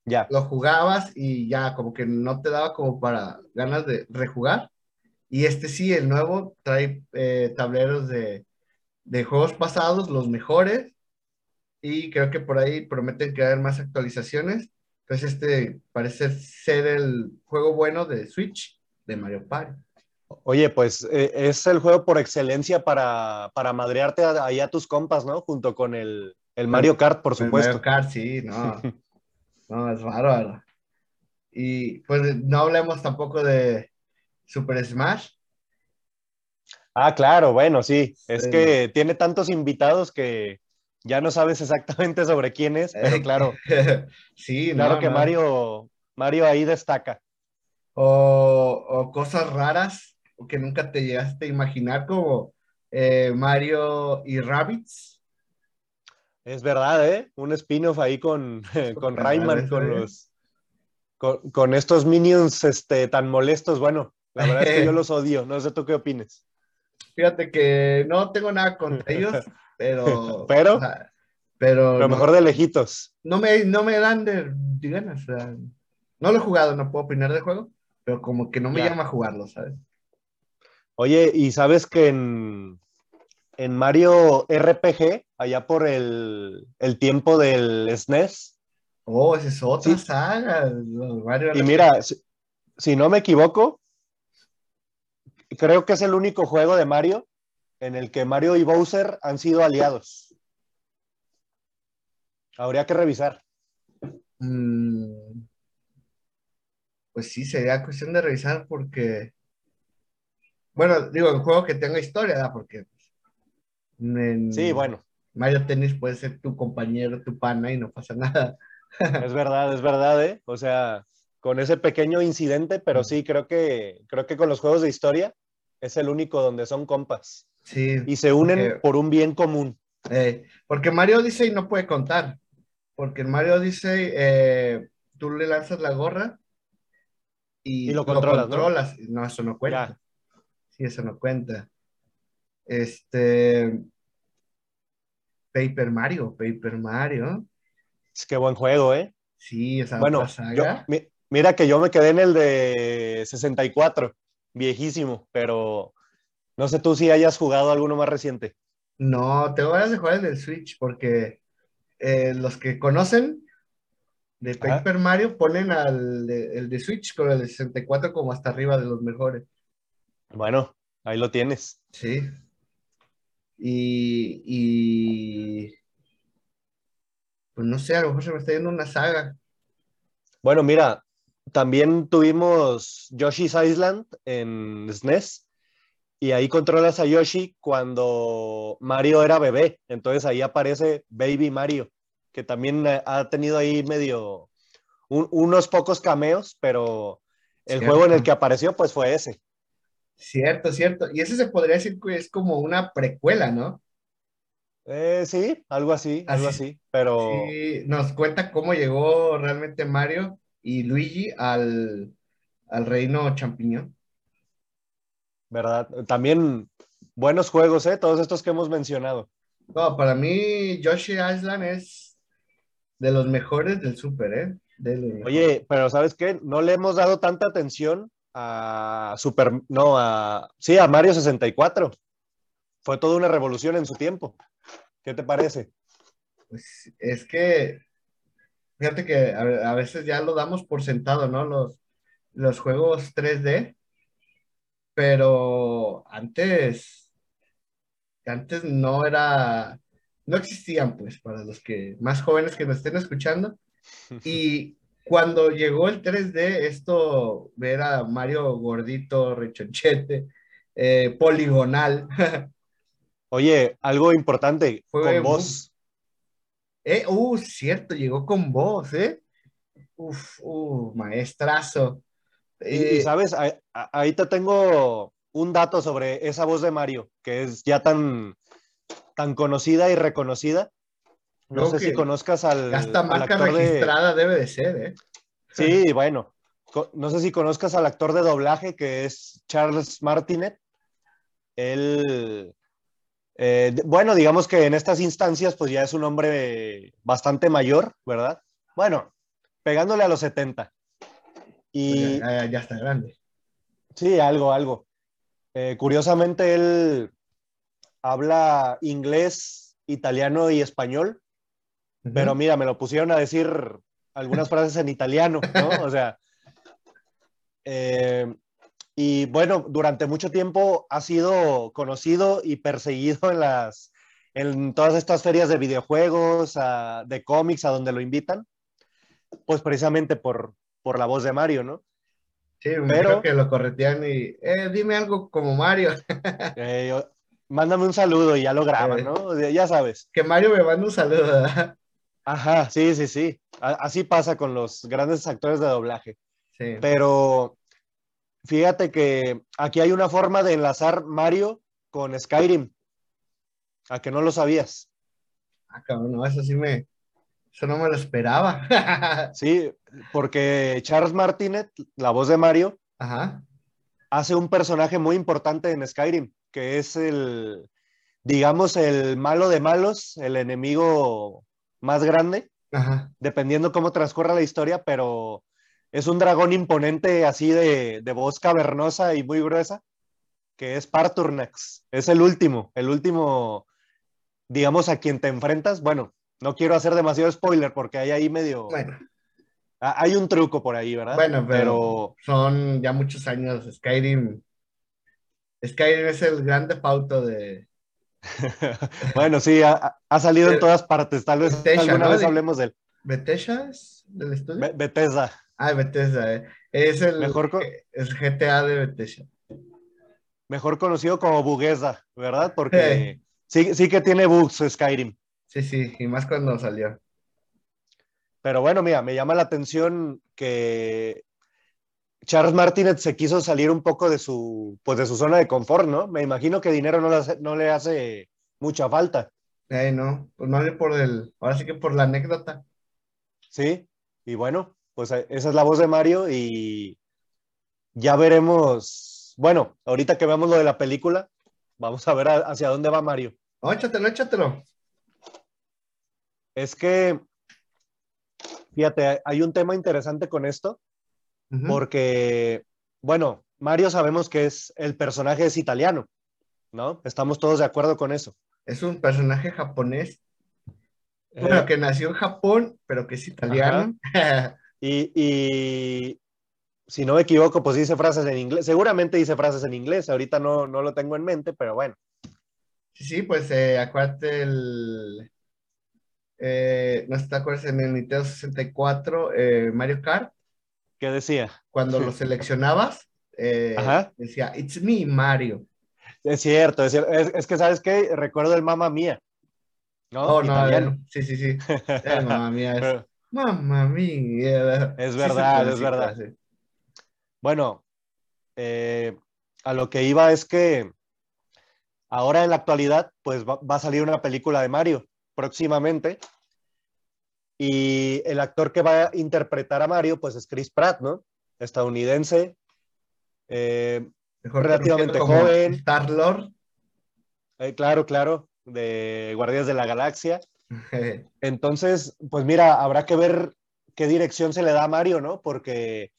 Ya. Lo jugabas y ya, como que no te daba como para ganas de rejugar. Y este sí, el nuevo, trae eh, tableros de, de juegos pasados, los mejores. Y creo que por ahí prometen que va a haber más actualizaciones. Entonces este parece ser el juego bueno de Switch de Mario Party. Oye, pues eh, es el juego por excelencia para, para madrearte ahí a tus compas, ¿no? Junto con el, el Mario Kart, por El supuesto. Mario Kart, sí, no. No, es bárbaro. Y pues no hablemos tampoco de Super Smash. Ah, claro, bueno, sí. Es Sí. que tiene tantos invitados que ya no sabes exactamente sobre quién es, pero claro, sí, claro no, que no. Mario, Mario ahí destaca. O, o cosas raras que nunca te llegaste a imaginar, como eh, Mario y Rabbids. Es verdad, ¿eh? Un spin-off ahí con, con Rayman, eso, con ¿eh? los con, con estos minions este, tan molestos. Bueno, la verdad es que yo los odio. No sé tú qué opines. Fíjate que no tengo nada contra ellos, pero. Pero- o sea, pero no, mejor de lejitos. no me, no me dan de, de ganas. o sea, no lo he jugado, no puedo opinar del juego, pero como que no me llama a jugarlo, ¿sabes? Oye, ¿y sabes que en, en Mario RPG, allá por el, el tiempo del SNES, Oh, esa es otra Sí. saga. y mira, si, si no me equivoco, creo que es el único juego de Mario en el que Mario y Bowser han sido aliados. Habría que revisar. Mm, pues sí, sería cuestión de revisar porque, bueno, digo, el juego que tenga historia, ¿verdad? Porque en Sí, bueno, Mario Tennis puede ser tu compañero, tu pana y no pasa nada. es verdad, es verdad, ¿eh? O sea, con ese pequeño incidente, pero sí, creo que, creo que con los juegos de historia es el único donde son compas Sí, y se unen Porque- por un bien común. eh, porque Mario Odyssey no puede contar, porque en Mario Odyssey eh, tú le lanzas la gorra y, Y lo controlas, ¿no? controlas. ¿no? eso no cuenta. Ya. Sí, eso no cuenta. Este. Paper Mario, Paper Mario. Es que buen juego, ¿eh? Sí, esa Bueno, yo- saga. mi- mira que yo me quedé en el de 64, viejísimo, pero no sé tú si hayas jugado alguno más reciente. No, tengo ganas de jugar el del Switch porque eh, los que conocen de Ajá. Paper Mario ponen al de, el de Switch con el de 64 como hasta arriba de los mejores. Bueno, ahí lo tienes. Sí. Y, y pues no sé, a lo mejor se me está yendo una saga. Bueno, mira, también tuvimos Yoshi's Island en SNES y ahí controlas a Yoshi cuando Mario era bebé. Entonces ahí aparece Baby Mario, que también ha tenido ahí medio unos pocos cameos, pero el juego en el que apareció, pues fue ese. Cierto, cierto. Y ese se podría decir que es como una precuela, ¿no? Eh, sí, algo así, algo así, pero... Sí, nos cuenta cómo llegó realmente Mario y Luigi al, al reino champiñón. ¿Verdad? También buenos juegos, ¿eh? Todos estos que hemos mencionado. No, para mí Yoshi Island es de los mejores del Super, ¿eh? Oye, pero ¿sabes qué? No le hemos dado tanta atención a Super, no, a, sí, a Mario 64. Fue toda una revolución en su tiempo. ¿Qué te parece? Pues es que, fíjate que a, veces ya lo damos por sentado, ¿no? Los, los juegos 3D, pero antes, antes no era, no existían, pues, para los que más jóvenes que nos estén escuchando. Y cuando llegó el 3D, esto, ver a Mario gordito, rechonchete, eh, poligonal. Oye, algo importante, con voz. Eh, uh, cierto, llegó con voz, ¿eh? Uf, uh, maestrazo. y, eh, sabes, ahí, te tengo un dato sobre esa voz de Mario, que es ya tan, tan conocida y reconocida. No sé si conozcas al. Hasta marca registrada debe de ser, ¿eh? Sí, bueno. No sé si conozcas al actor de doblaje que es Charles Martinet. Él. Eh, bueno, digamos que en estas instancias, pues ya es un hombre bastante mayor, ¿verdad? Bueno, pegándole a los 70. Y. Pues ya, está grande. Sí, algo, algo. Eh, curiosamente, él habla inglés, italiano y español pero mira, me lo pusieron a decir algunas frases en italiano, ¿no? O sea, eh, y bueno, durante mucho tiempo ha sido conocido y perseguido en las, en todas estas ferias de videojuegos, de cómics, a donde lo invitan, pues precisamente por, por la voz de Mario, ¿no? Sí, pero que lo corretean y, eh, dime algo como Mario. Eh, mándame un saludo y ya lo graban, ¿no? Ya sabes. Que Mario me manda un saludo. Ajá, sí, sí, sí. Así pasa con los grandes actores de doblaje. Sí. Pero fíjate que aquí hay una forma de enlazar Mario con Skyrim. A que no lo sabías. Ah, cabrón, no, eso sí me. Eso no me lo esperaba. sí, porque Charles Martinet, la voz de Mario, hace un personaje muy importante en Skyrim, que es el, digamos, el malo de malos, el enemigo más grande, dependiendo cómo transcurra la historia, pero es un dragón imponente así de, voz cavernosa y muy gruesa, que es Parturnax. Es el último, el último, digamos, a quien te enfrentas. Bueno, no quiero hacer demasiado spoiler porque hay ahí medio... Bueno. Hay un truco por ahí, ¿verdad? Bueno, pero, son ya muchos años. Skyrim. Skyrim es el grande pauto de, bueno, sí, ha, salido en todas partes. Tal vez alguna vez hablemos de él. ¿Bethesda es del estudio? Bethesda. Ah, Bethesda, eh. Es el, Mejor es GTA de Bethesda. Mejor conocido como Buguesa, ¿verdad? Porque sí, sí que tiene bugs Skyrim. Sí, sí, y más cuando salió. Pero bueno, mira, me llama la atención que Charles Martínez se quiso salir un poco de su, pues de su zona de confort, ¿no? Me imagino que dinero no le hace, no le hace mucha falta. Eh, no, pues más bien por el, ahora sí que por la anécdota. Sí, y bueno, pues eh, esa es la voz de Mario y ya veremos, bueno, ahorita que veamos lo de la película, vamos a ver hacia dónde va Mario. No, échatelo, échatelo. Es que, fíjate, hay un tema interesante con esto porque, bueno, Mario sabemos que es el personaje es italiano, ¿no? Estamos todos de acuerdo con eso. Es un personaje japonés. Bueno, eh, que nació en Japón, pero que es italiano. y, si no me equivoco, pues dice frases en inglés. Seguramente dice frases en inglés. Ahorita no, no lo tengo en mente, pero bueno. Sí, sí, pues eh, acuérdate el. Eh, no sé, te acuerdas en el Nintendo 64, eh, Mario Kart. ¿Qué decía? Cuando lo seleccionabas, eh, decía, It's me, Mario. Es cierto, es, es, que, ¿sabes qué? Recuerdo el mamá mía. ¿no? Oh, no, sí, sí, sí. El mamá mía es. Mamma mía. Es verdad, es verdad. Bueno, eh, a lo que iba es que ahora en la actualidad, pues va, a salir una película de Mario próximamente. Y el actor que va a interpretar a Mario, pues es Chris Pratt, ¿no? Estadounidense, eh, relativamente joven. Star Lord. Eh, claro, claro, de Guardias de la Galaxia. Entonces, pues mira, habrá que ver qué dirección se le da a Mario, ¿no? Porque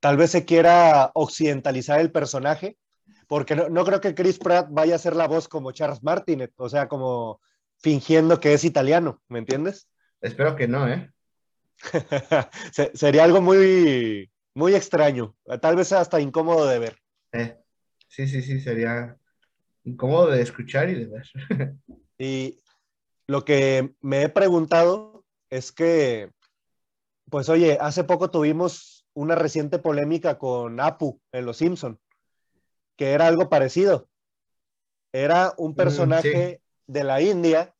tal vez se quiera occidentalizar el personaje, porque no, creo que Chris Pratt vaya a ser la voz como Charles Martinet, o sea, como fingiendo que es italiano, ¿me entiendes? Espero que no, ¿eh? Sería algo muy, muy extraño, tal vez hasta incómodo de ver. Eh, sí, sí, sí, sería incómodo de escuchar y de ver. y lo que me he preguntado es que, pues oye, hace poco tuvimos una reciente polémica con Apu en Los Simpson, que era algo parecido. Era un mm, personaje de la India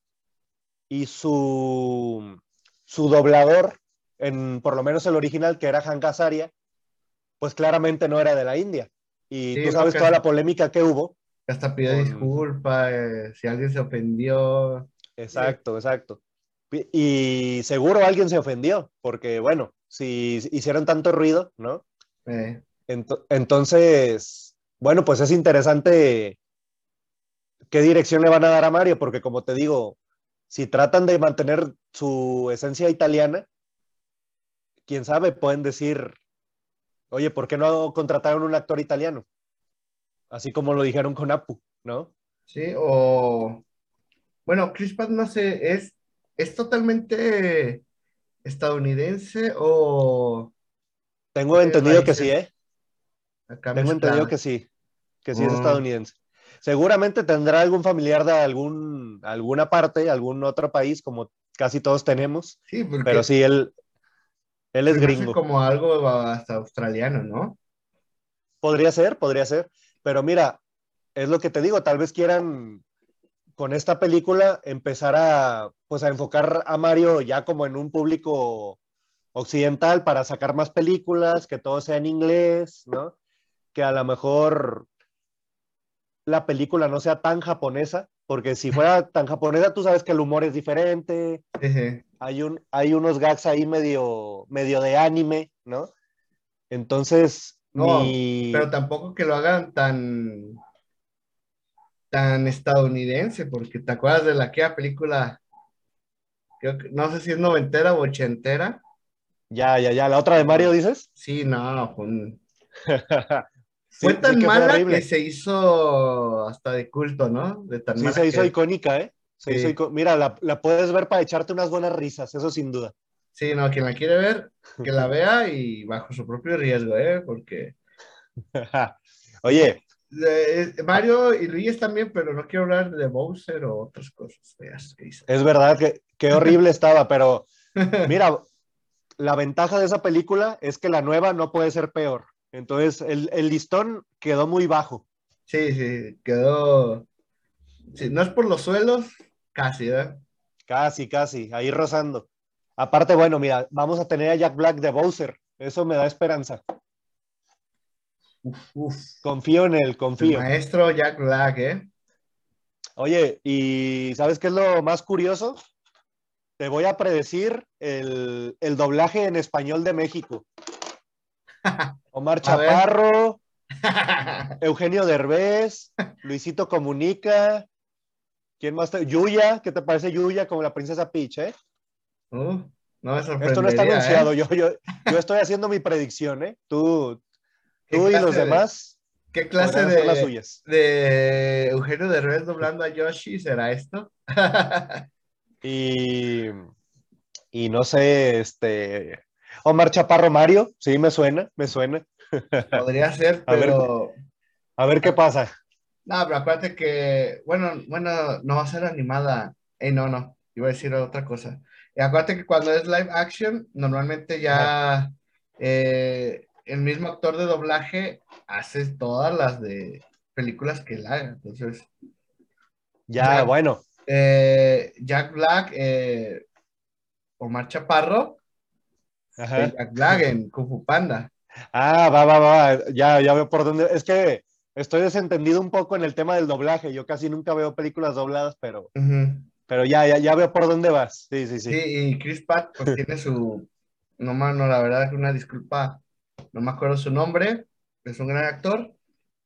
y su, su doblador, en por lo menos el original, que era Hank Azaria, pues claramente no era de la India. Y tú sabes toda la polémica que hubo. Hasta pidió disculpas, eh, si alguien se ofendió. Exacto, exacto. Y seguro alguien se ofendió, porque bueno, si hicieron tanto ruido, ¿no? Eh. entonces, bueno, pues es interesante qué dirección le van a dar a Mario, porque como te digo, si tratan de mantener su esencia italiana, quién sabe, pueden decir, oye, ¿por qué no contrataron un actor italiano? Así como lo dijeron con Apu, ¿no? Sí, o bueno, Chris Pratt no sé, es, es totalmente estadounidense o... Tengo entendido que sí, ¿eh? Tengo entendido que sí, que sí es mm. estadounidense. Seguramente tendrá algún familiar de algún, alguna parte, algún otro país, como casi todos tenemos. Sí, pero sí, él, él es gringo. Como algo hasta australiano, ¿no? Podría ser, podría ser. Pero mira, es lo que te digo, tal vez quieran con esta película empezar a, pues, a enfocar a Mario ya como en un público occidental para sacar más películas, que todo sea en inglés, ¿no? Que a lo mejor la película no sea tan japonesa, porque si fuera tan japonesa, tú sabes que el humor es diferente, hay, un, hay unos gags ahí medio, medio de anime, ¿no? Entonces, no, pero tampoco que lo hagan tan tan estadounidense, porque te acuerdas de la que película, creo que, no sé si es noventera o ochentera. Ya, ya, ya, la otra de Mario dices. Sí, no, fue tan mala que se hizo hasta de culto, ¿no? De sí, se hizo icónica, ¿eh? Se hizo Mira, la, la, puedes ver para echarte unas buenas risas, eso sin duda. Sí, no, quien la quiere ver, que la vea y bajo su propio riesgo, ¿eh? Porque... Oye, Mario y Luis también, pero no quiero hablar de Bowser o otras cosas Es verdad que, qué horrible estaba, pero mira, la ventaja de esa película es que la nueva no puede ser peor. Entonces, el, listón quedó muy bajo. Sí, sí, quedó. Si no es por los suelos, casi, ¿eh? Casi, casi, ahí rozando. Aparte, bueno, mira, vamos a tener a Jack Black de Bowser. Eso me da esperanza. Confío en él, confío. maestro Jack Black, ¿eh? Oye, ¿y sabes qué es lo más curioso? Te voy a predecir el, doblaje en español de México. Omar Chaparro, Eugenio Derbez, Luisito Comunica, ¿quién más? Te... Yuya, ¿qué te parece Yuya como la princesa Peach, eh? Uh, no Esto no está anunciado, ¿eh? yo, yo, yo, estoy haciendo mi predicción, ¿eh? Tú, Tú y los demás. ¿Qué clase de, de Eugenio Derbez doblando a Yoshi será esto? y, y no sé, este. Omar Chaparro Mario, sí, me suena, me suena. Podría ser, pero. A ver, qué pasa. No, pero acuérdate que, bueno, bueno, no va a ser animada. Eh, no, no, iba a decir otra cosa. Y acuérdate que cuando es live action, normalmente ya eh, el mismo actor de doblaje hace todas las de películas que él haga. Entonces. Ya, bueno. Eh, Jack Black, eh, Omar Chaparro, Ajá. Jack Black en Kung Fu Panda. Ah, va, va, va, ya, ya veo por dónde. Es que estoy desentendido un poco en el tema del doblaje. Yo casi nunca veo películas dobladas, pero, pero ya, ya, ya veo por dónde vas. Sí, sí, sí. Sí, y Chris Pratt pues tiene su, no, no, la verdad es una disculpa, no me acuerdo su nombre, es un gran actor,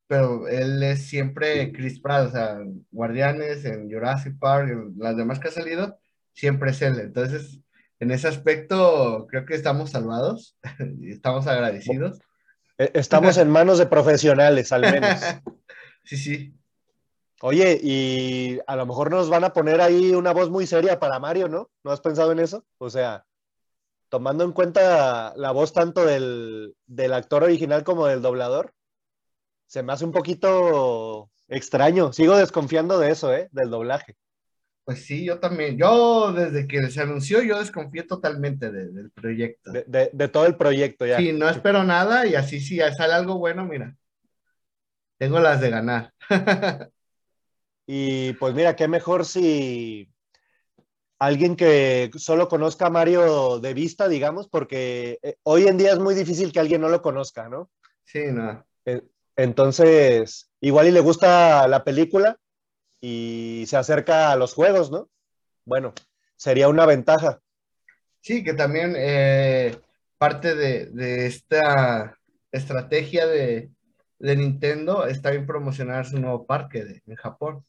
pero él es siempre Chris Pratt, o sea, Guardianes, en Jurassic Park, en las demás que ha salido, siempre es él. Entonces, en ese aspecto, creo que estamos salvados, y estamos agradecidos. Eh, estamos en manos de profesionales, al menos. sí, sí. Oye, y a lo mejor nos van a poner ahí una voz muy seria para Mario, ¿no? ¿No has pensado en eso? O sea, tomando en cuenta la voz tanto del, actor original como del doblador, se me hace un poquito extraño. Sigo desconfiando de eso, ¿eh? Del doblaje. Pues sí, yo también. Yo, desde que se anunció, yo desconfié totalmente del proyecto. De, todo el proyecto, ya. Sí, no espero nada y así si sale algo bueno, mira. Tengo las de ganar. y pues mira, qué mejor si alguien que solo conozca a Mario de vista, digamos, porque eh, hoy en día es muy difícil que alguien no lo conozca, ¿no? Sí, no. Entonces, igual y le gusta la película y se acerca a los juegos, ¿no? Bueno, sería una ventaja. Sí, que también eh, parte de, esta estrategia de, Nintendo está bien promocionar su nuevo parque en Japón.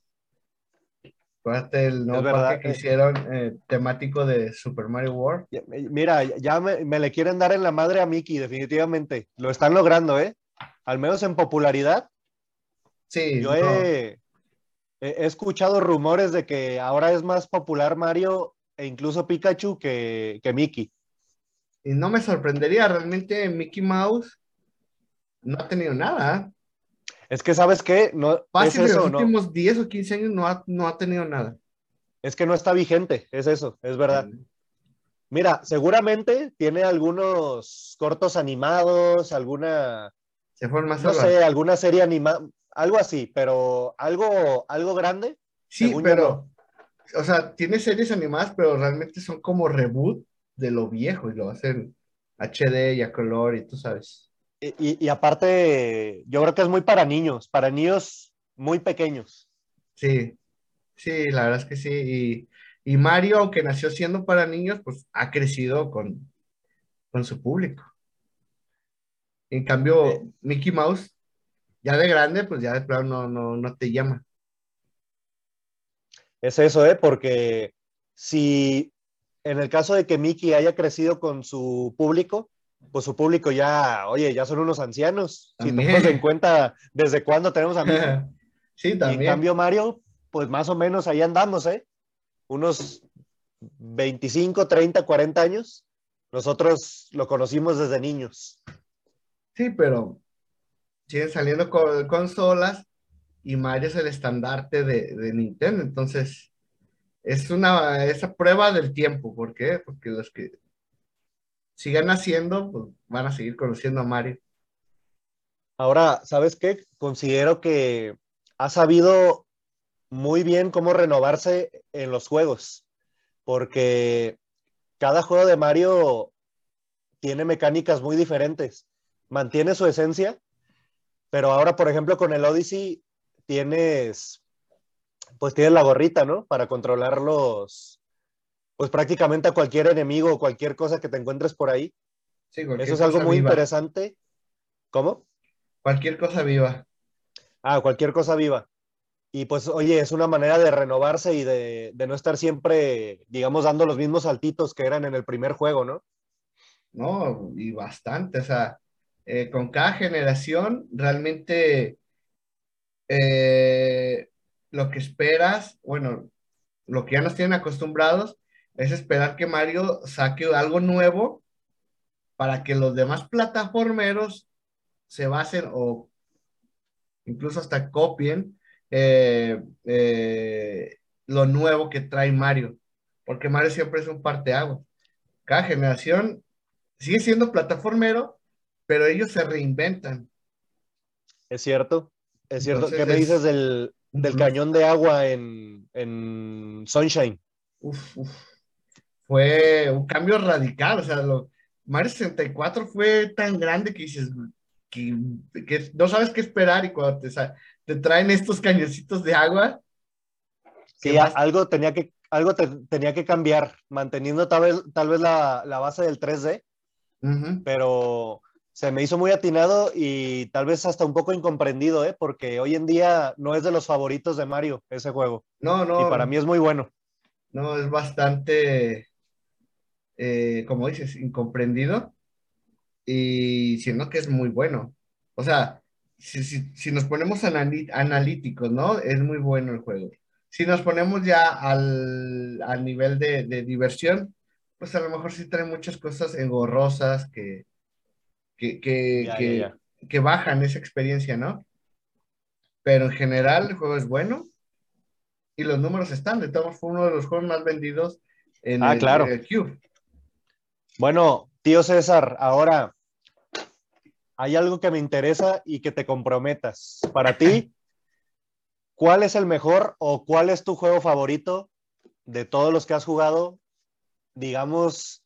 Fíjate el nuevo parque que eh. hicieron eh, temático de Super Mario World. Mira, ya me, le quieren dar en la madre a Mickey, definitivamente. Lo están logrando, ¿eh? Al menos en popularidad. Sí. Yo he, escuchado rumores de que ahora es más popular Mario e incluso Pikachu que, que Mickey. Y no me sorprendería, realmente Mickey Mouse no ha tenido nada. Es que, ¿sabes qué? No, Fácil, es los últimos 10 o 15 años no ha, no ha tenido nada. Es que no está vigente, es eso, es verdad. Mira, seguramente tiene algunos cortos animados, alguna. Se más No sé, alguna serie animada, algo así, pero algo, algo grande. Sí, pero. O sea, tiene series animadas, pero realmente son como reboot de lo viejo y lo hacen HD y a color y tú sabes. Y, aparte, yo creo que es muy para niños, para niños muy pequeños. Sí, sí, la verdad es que sí. Y, Mario, aunque nació siendo para niños, pues ha crecido con, con su público. En cambio, eh. Mickey Mouse, ya de grande, pues ya de plano no, no te llama. Es eso, ¿eh? Porque si en el caso de que Mickey haya crecido con su público, pues su público ya, oye, ya son unos ancianos. Si tomamos en cuenta desde cuándo tenemos a Mickey. sí, también. en cambio, Mario, pues más o menos ahí andamos, ¿eh? Unos 25, 30, 40 años. Nosotros lo conocimos desde niños. Sí, pero siguen saliendo con consolas y Mario es el estandarte de, Nintendo. Entonces, es una esa prueba del tiempo. ¿Por qué? Porque los que sigan haciendo, pues van a seguir conociendo a Mario. Ahora, ¿sabes qué? Considero que ha sabido muy bien cómo renovarse en los juegos, porque cada juego de Mario tiene mecánicas muy diferentes, mantiene su esencia, pero ahora, por ejemplo, con el Odyssey tienes, pues tienes la gorrita, ¿no? Para controlar los, pues prácticamente a cualquier enemigo o cualquier cosa que te encuentres por ahí. Sí, Eso es algo muy interesante. ¿Cómo? Cualquier cosa viva. Ah, cualquier cosa viva. Y pues, oye, es una manera de renovarse y de, no estar siempre, digamos, dando los mismos saltitos que eran en el primer juego, ¿no? No, y bastante. O sea, eh, con cada generación, realmente eh, lo que esperas, bueno, lo que ya nos tienen acostumbrados, es esperar que Mario saque algo nuevo para que los demás plataformeros se basen o incluso hasta copien eh, lo nuevo que trae Mario, porque Mario siempre es un parteaguas. Cada generación sigue siendo plataformero, pero ellos se reinventan. Es cierto, es cierto. ¿Qué me dices del, cañón de agua en, en Sunshine? Uf, uf fue un cambio radical, o sea, lo, Mario 64 fue tan grande que dices que, no sabes qué esperar y cuando te, te traen estos cañoncitos de agua. Sí, algo tenía que, algo tenía que cambiar, manteniendo tal vez, tal vez la, la base del 3D, pero se me hizo muy atinado y tal vez hasta un poco incomprendido, ¿eh? porque hoy en día no es de los favoritos de Mario ese juego. No, no. Y para mí es muy bueno. No, es bastante, eh, como dices, incomprendido y siendo que es muy bueno. O sea, si, si, nos ponemos analíticos, ¿no? Es muy bueno el juego. Si nos ponemos ya al, al nivel de, de, diversión, pues a lo mejor sí trae muchas cosas engorrosas que, que, que, que, bajan esa experiencia, ¿no? Pero en general el juego es bueno y los números están. De todos fue uno de los juegos más vendidos en, ah, claro. el Cube. Bueno, tío César, ahora hay algo que me interesa y que te comprometas. Para ti, ¿cuál es el mejor o cuál es tu juego favorito de todos los que has jugado? Digamos,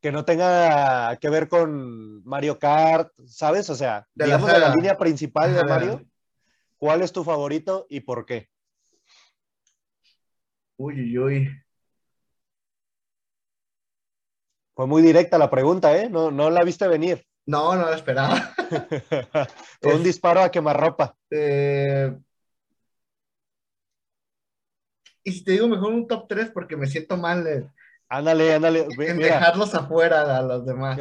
que no tenga que ver con Mario Kart, ¿sabes? O sea, digamos de la línea principal de Mario, ¿cuál es tu favorito y por qué? Uy, uy, uy. Fue muy directa la pregunta, ¿eh? No, no la viste venir. No, no la esperaba. Fue un disparo a quemarropa. Eh... Y si te digo mejor un top 3 porque me siento mal. Ándale, ándale. dejarlos afuera a los demás.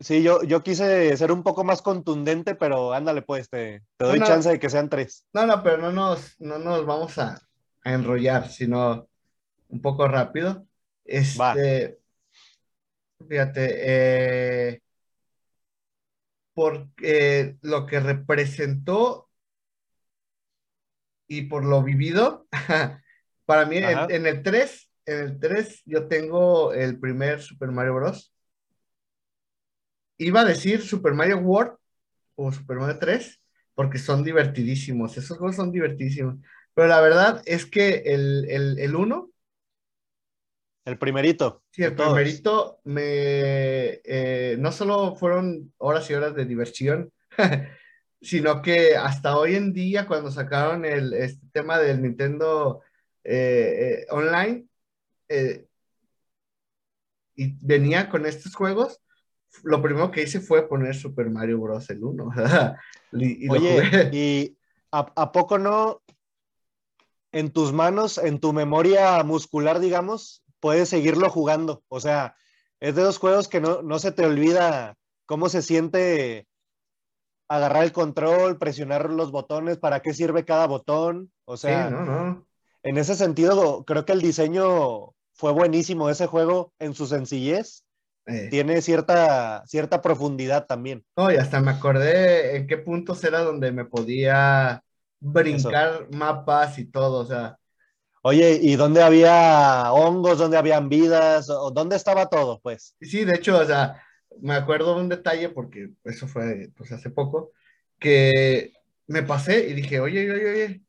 sí, yo, yo quise ser un poco más contundente, pero ándale, pues, te, doy chance de que sean tres. No, no, pero no nos, no nos vamos a, enrollar, sino un poco rápido. Este, fíjate, eh, porque lo que representó y por lo vivido, para mí en, en, el 3 en el 3 yo tengo el primer Super Mario Bros. Iba a decir Super Mario World o Super Mario 3 porque son divertidísimos. Esos juegos son divertidísimos. Pero la verdad es que el, el, el 1. El primerito. Sí, el primerito me. Eh, no solo fueron horas y horas de diversión, sino que hasta hoy en día, cuando sacaron el este tema del Nintendo eh, eh, Online, eh, y venía con estos juegos, lo primero que hice fue poner Super Mario Bros. el 1. y, Oye, ¿y a, poco no en tus manos, en tu memoria muscular, digamos, puedes seguirlo jugando? O sea, es de dos juegos que no, no se te olvida cómo se siente agarrar el control, presionar los botones, para qué sirve cada botón. O sea, en ese sentido, creo que el diseño fue buenísimo ese juego en su sencillez. Eh. Tiene cierta, cierta profundidad también. No, y hasta me acordé en qué puntos era donde me podía brincar mapas y todo, o sea. Oye, ¿y dónde había hongos, dónde habían vidas, o dónde estaba todo, pues? Sí, de hecho, o sea, me acuerdo de un detalle, porque eso fue pues hace poco, que me pasé y dije, oye, oye, oye,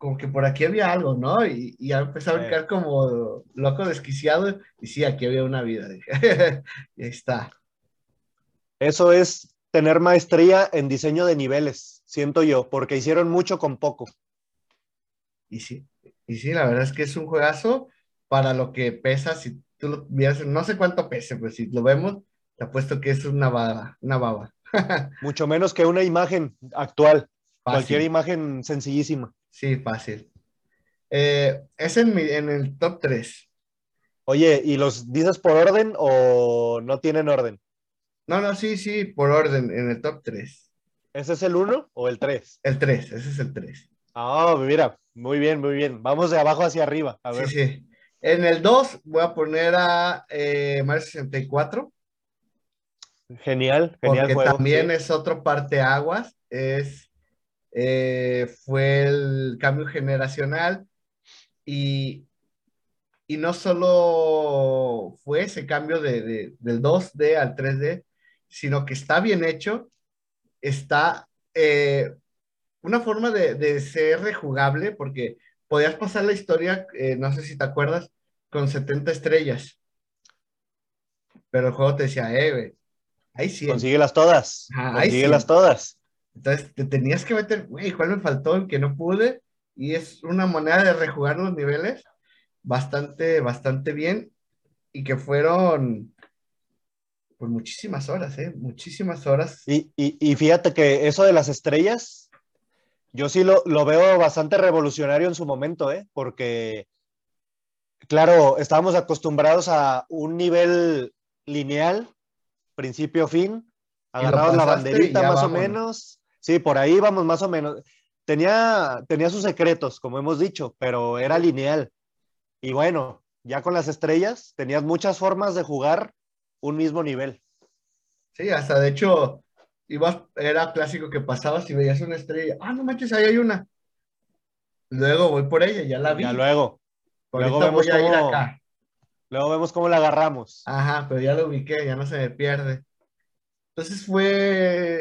como que por aquí había algo, ¿no? Y, y ya empecé a brincar como loco desquiciado y sí, aquí había una vida. Dije, y ahí está. Eso es tener maestría en diseño de niveles, siento yo, porque hicieron mucho con poco. Y sí, y sí, la verdad es que es un juegazo para lo que pesa, si tú lo miras, no sé cuánto pese, pues si lo vemos, te apuesto que es una baba, una baba. Mucho menos que una imagen actual, cualquier imagen sencillísima. Sí, fácil. Eh, es en, en el top 3. Oye, ¿y los dices por orden o no tienen orden? No, no, sí, sí, por orden, en el top 3. ¿Ese es el 1 o el 3? El 3, ese es el 3. Ah, mira, muy bien, muy bien. Vamos de abajo hacia arriba. A ver. Sí, sí. En el 2 voy a poner a eh, Mario 64. Genial, genial. Porque también es otro parte aguas. Es eh, fue el cambio generacional y, y no solo fue ese cambio de, del 2D al 3D, sino que está bien hecho, está eh, una forma de, ser rejugable, porque podías pasar la historia, eh, no sé si te acuerdas, con 70 estrellas. pero el juego te decía, eh, güey, ahí sí. Consíguelas todas. Consíguelas todas. Entonces te tenías que meter, güey, ¿cuál me faltó? El que no pude. Y es una manera de rejugar los niveles bastante, bastante bien. Y que fueron, pues muchísimas horas, ¿eh? Muchísimas horas. Y, y, fíjate que eso de las estrellas, yo sí lo, lo, veo bastante revolucionario en su momento, ¿eh? Porque, claro, estábamos acostumbrados a un nivel lineal, principio-fin, agarrabas la banderita más o menos, Sí, por ahí vamos más o menos. Tenía, tenía sus secretos, como hemos dicho, pero era lineal. Y bueno, ya con las estrellas tenías muchas formas de jugar un mismo nivel. Sí, hasta de hecho, ibas, era clásico que pasabas y veías una estrella. Ah, no manches, ahí hay una. Luego voy por ella, ya la vi. Ya luego. luego vemos cómo, Luego vemos cómo la agarramos. Ajá, pero ya lo ubiqué, ya no se me pierde. Entonces fue,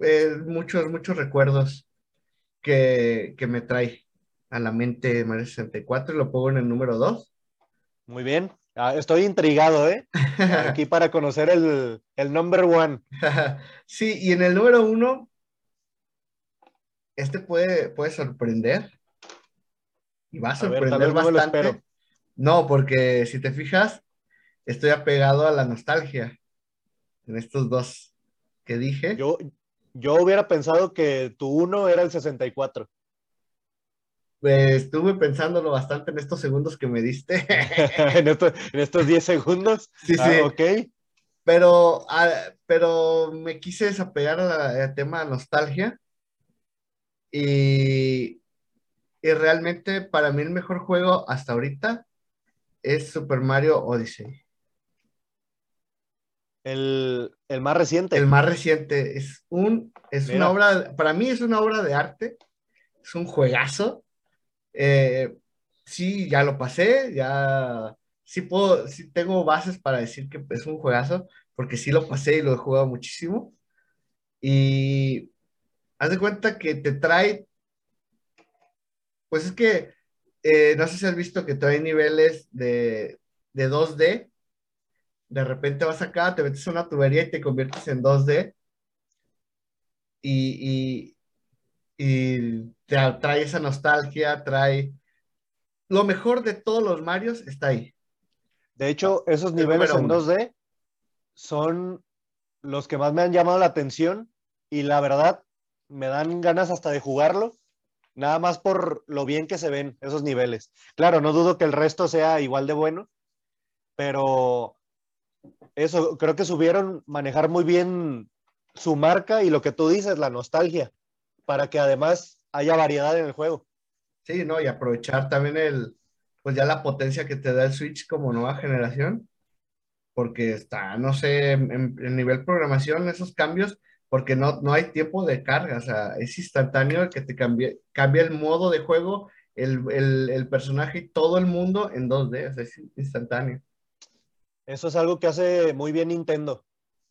eh, muchos, muchos recuerdos que, me trae a la mente Mario 64 y lo pongo en el número 2. Muy bien. Ah, estoy intrigado, ¿eh? Aquí para conocer el, el number one. sí, y en el número uno, este puede, puede sorprender. Y va a sorprender bastante. No, porque si te fijas, estoy apegado a la nostalgia en estos dos que dije. Yo, yo hubiera pensado que tu uno era el 64. Pues estuve pensándolo bastante en estos segundos que me diste. en, estos 10 segundos. Sí, sí. Ah, ok. Pero, ah, pero me quise desapegar al tema de nostalgia. Y, y realmente para mí el mejor juego hasta ahorita es Super Mario Odyssey. El, más reciente. El más reciente. Es, un, es una obra, para mí es una obra de arte. Es un juegazo. Eh, sí, ya lo pasé, ya sí puedo, sí tengo bases para decir que es un juegazo, porque sí lo pasé y lo he jugado muchísimo. Y haz de cuenta que te trae, pues es que, eh, no sé si has visto que trae niveles de, de 2D de repente vas acá, te metes a una tubería y te conviertes en 2D y, te trae esa nostalgia, trae... Lo mejor de todos los Marios está ahí. De hecho, esos niveles en 2D son los que más me han llamado la atención y la verdad me dan ganas hasta de jugarlo, nada más por lo bien que se ven esos niveles. Claro, no dudo que el resto sea igual de bueno, pero eso, creo que subieron manejar muy bien su marca y lo que tú dices, la nostalgia, para que además haya variedad en el juego. Sí, ¿no? Y aprovechar también el, pues ya la potencia que te da el Switch como nueva generación, porque está, no sé, en, nivel programación, esos cambios, porque no, no hay tiempo de carga, o sea, es instantáneo que te cambie, cambia el modo de juego, el, el, el personaje y todo el mundo en 2D, o sea, es instantáneo. Eso es algo que hace muy bien Nintendo.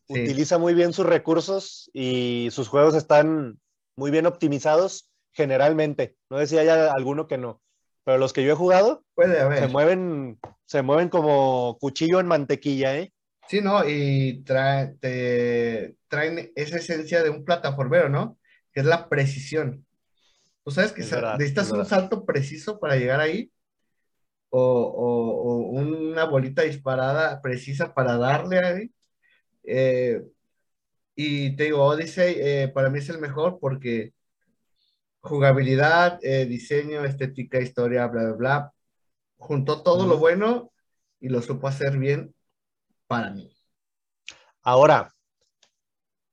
Utiliza muy bien sus recursos y sus juegos están muy bien optimizados generalmente. No sé si hay alguno que no, pero los que yo he jugado se mueven se mueven como cuchillo en mantequilla, ¿eh? Sí, no, y trae, te, traen esa esencia de un plataformero, ¿no? Que es la precisión. Tú sabes que necesitas un salto preciso para llegar ahí o, una bolita disparada precisa para darle ahí. Eh, y te digo, Odyssey eh, para mí es el mejor porque jugabilidad, eh, diseño, estética, historia, bla, bla, bla, juntó todo lo bueno y lo supo hacer bien para mí. Ahora,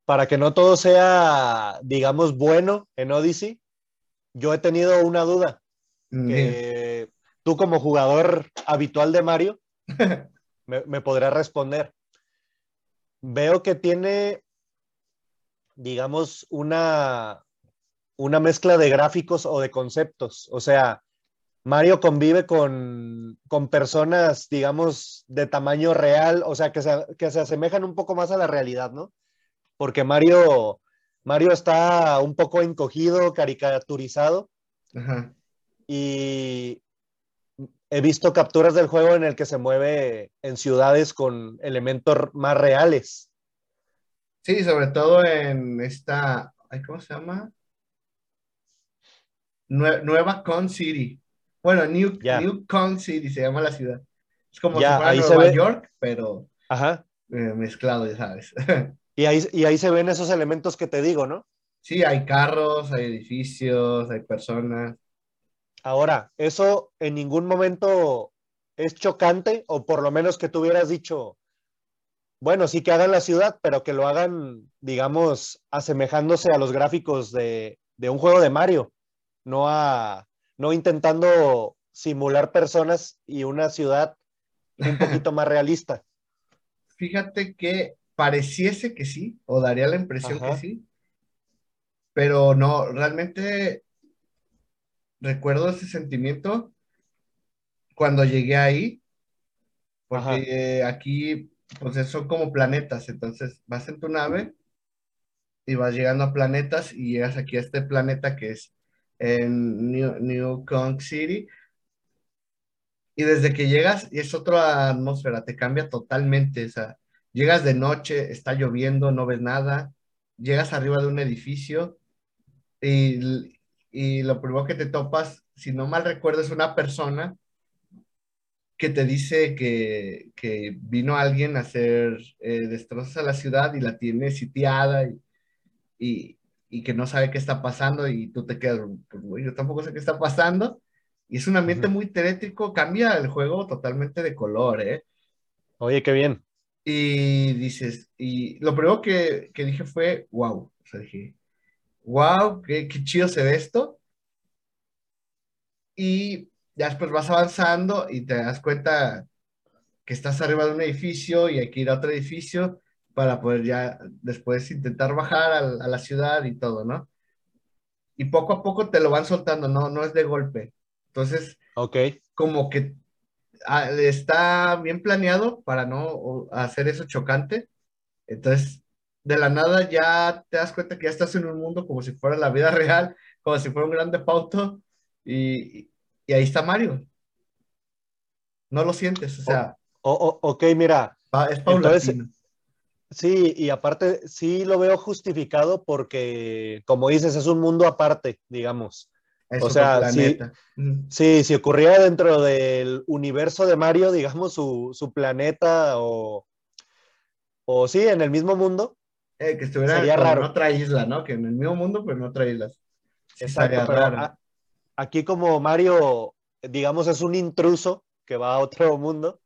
para que no todo sea, digamos, bueno en Odyssey, yo he tenido una duda. Que tú como jugador habitual de Mario, me, me podrás responder. Veo que tiene, digamos, una, una mezcla de gráficos o de conceptos. O sea, Mario convive con, personas, digamos, de tamaño real, o sea, que se, que se asemejan un poco más a la realidad, ¿no? Porque Mario, Mario está un poco encogido, caricaturizado. Y, he visto capturas del juego en el que se mueve en ciudades con elementos más reales. Sí, sobre todo en esta, ¿cómo se llama? Nueva Con City. Bueno, New, New Con City se llama la ciudad. Es como si fuera Nueva York, pero Ajá. Eh, mezclado, ya sabes. y, ahí, y ahí se ven esos elementos que te digo, ¿no? Sí, hay carros, hay edificios, hay personas. Ahora, ¿eso en ningún momento es chocante? O por lo menos que tú hubieras dicho, bueno, sí que hagan la ciudad, pero que lo hagan, digamos, asemejándose a los gráficos de, de un juego de Mario, no a, no intentando simular personas y una ciudad un poquito más realista. Fíjate que pareciese que sí, o daría la impresión que sí, pero no, realmente recuerdo ese sentimiento cuando llegué ahí, porque aquí, pues son como planetas, entonces vas en tu nave y vas llegando a planetas y llegas aquí a este planeta que es en New, New Kong City. Y desde que llegas, y es otra atmósfera, te cambia totalmente. O sea, llegas de noche, está lloviendo, no ves nada, llegas arriba de un edificio y, y lo primero que te topas, si no mal recuerdo, es una persona que te dice que, que vino alguien a hacer eh, destrozos a la ciudad y la tiene sitiada y, y, y, que no sabe qué está pasando y tú te quedas, pues, yo tampoco sé qué está pasando. Y es un ambiente muy tétrico, cambia el juego totalmente de color, ¿eh? Oye, qué bien. Y dices, y lo primero que, que dije fue, wow, o sea, dije, wow, qué, qué chido se ve esto. Y ya después vas avanzando y te das cuenta que estás arriba de un edificio y hay que ir a otro edificio para poder ya después intentar bajar a, a la ciudad y todo, ¿no? Y poco a poco te lo van soltando, no, no es de golpe. Entonces, okay. como que ah, está bien planeado para no hacer eso chocante. Entonces, de la nada ya te das cuenta que ya estás en un mundo como si fuera la vida real, como si fuera un grande pauto, y, y ahí está Mario. No lo sientes, o sea. ok, mira. es paulatino. sí, y aparte sí lo veo justificado porque, como dices, es un mundo aparte, digamos o sea, si, si, ocurría dentro del universo de Mario, digamos, su, planeta o, o sí, en el mismo mundo. Eh, que estuviera en otra isla, ¿no? Que en el mismo mundo, pero en otra isla. Exacto, pero aquí como Mario, digamos, es un intruso que va a otro mundo,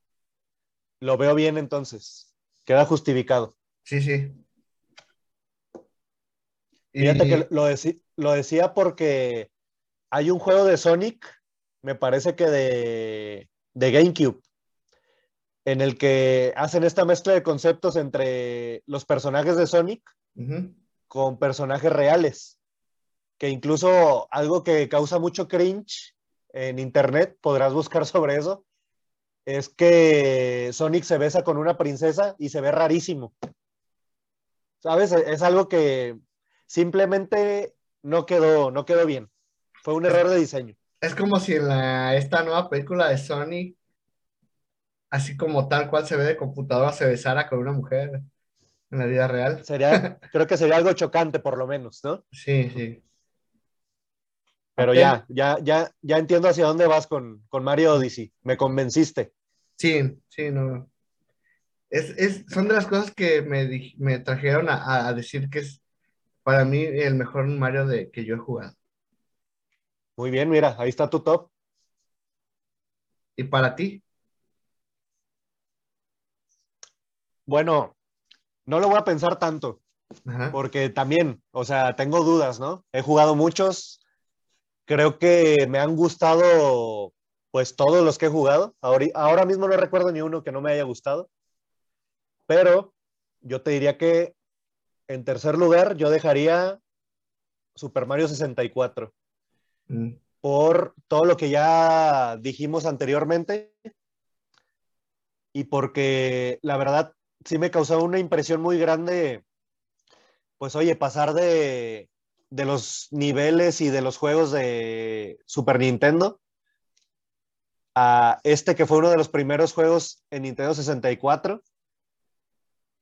lo veo bien entonces. Queda justificado. Sí, sí. Fíjate que lo, lo decía porque hay un juego de Sonic, me parece que de, GameCube, en el que hacen esta mezcla de conceptos entre los personajes de Sonic con personajes reales, que incluso algo que causa mucho cringe en internet, podrás buscar sobre eso, es que Sonic se besa con una princesa y se ve rarísimo. ¿Sabes? Es algo que simplemente no quedó, no quedó bien. Fue un error de diseño. Es como si en la, esta nueva película de Sony, así como tal cual se ve de computadora, se besara con una mujer en la vida real. Sería, creo que sería algo chocante, por lo menos, ¿no? Sí, sí. Pero ya, ya, ya, ya entiendo hacia dónde vas con, con Mario Odyssey. Me convenciste. Sí, sí, no. Es, es, son de las cosas que me, me trajeron a, a, decir que es para mí el mejor Mario de, que yo he jugado. Muy bien, mira, ahí está tu top. ¿Y para ti? Bueno, no lo voy a pensar tanto, porque también, o sea, tengo dudas, ¿no? He jugado muchos, creo que me han gustado, pues todos los que he jugado. Ahora, ahora mismo no recuerdo ni uno que no me haya gustado, pero yo te diría que en tercer lugar yo dejaría Super Mario 64. Mm. por todo lo que ya dijimos anteriormente y porque la verdad sí me causó una impresión muy grande, pues oye, pasar de, de los niveles y de los juegos de Super Nintendo a este que fue uno de los primeros juegos en Nintendo 64.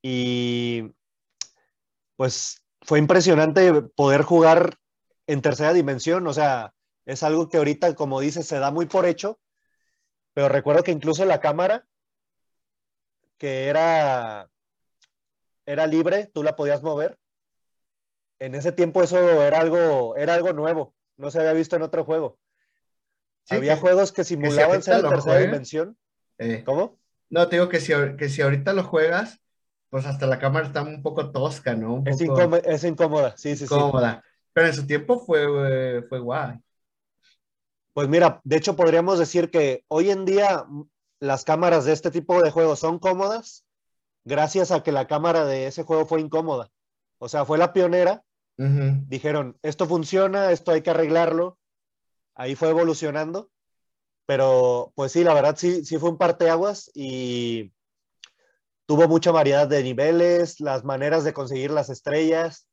Y pues fue impresionante poder jugar en tercera dimensión. O sea, es algo que ahorita, como dices, se da muy por hecho. Pero recuerdo que incluso la cámara, que era, era libre, tú la podías mover. En ese tiempo eso era algo, era algo nuevo. No se había visto en otro juego. Había juegos que simulaban ser en tercera dimensión. Eh. ¿Cómo? No, te digo que si, que si ahorita lo juegas, pues hasta la cámara está un poco tosca, ¿no? es, incómoda, sí, sí, incómoda. Pero en su tiempo fue, fue guay. Pues mira, de hecho podríamos decir que hoy en día las cámaras de este tipo de juegos son cómodas gracias a que la cámara de ese juego fue incómoda. O sea, fue la pionera. Dijeron, esto funciona, esto hay que arreglarlo ahí fue evolucionando, pero pues sí, la verdad sí, sí fue un parteaguas y tuvo mucha variedad de niveles, las maneras de conseguir las estrellas.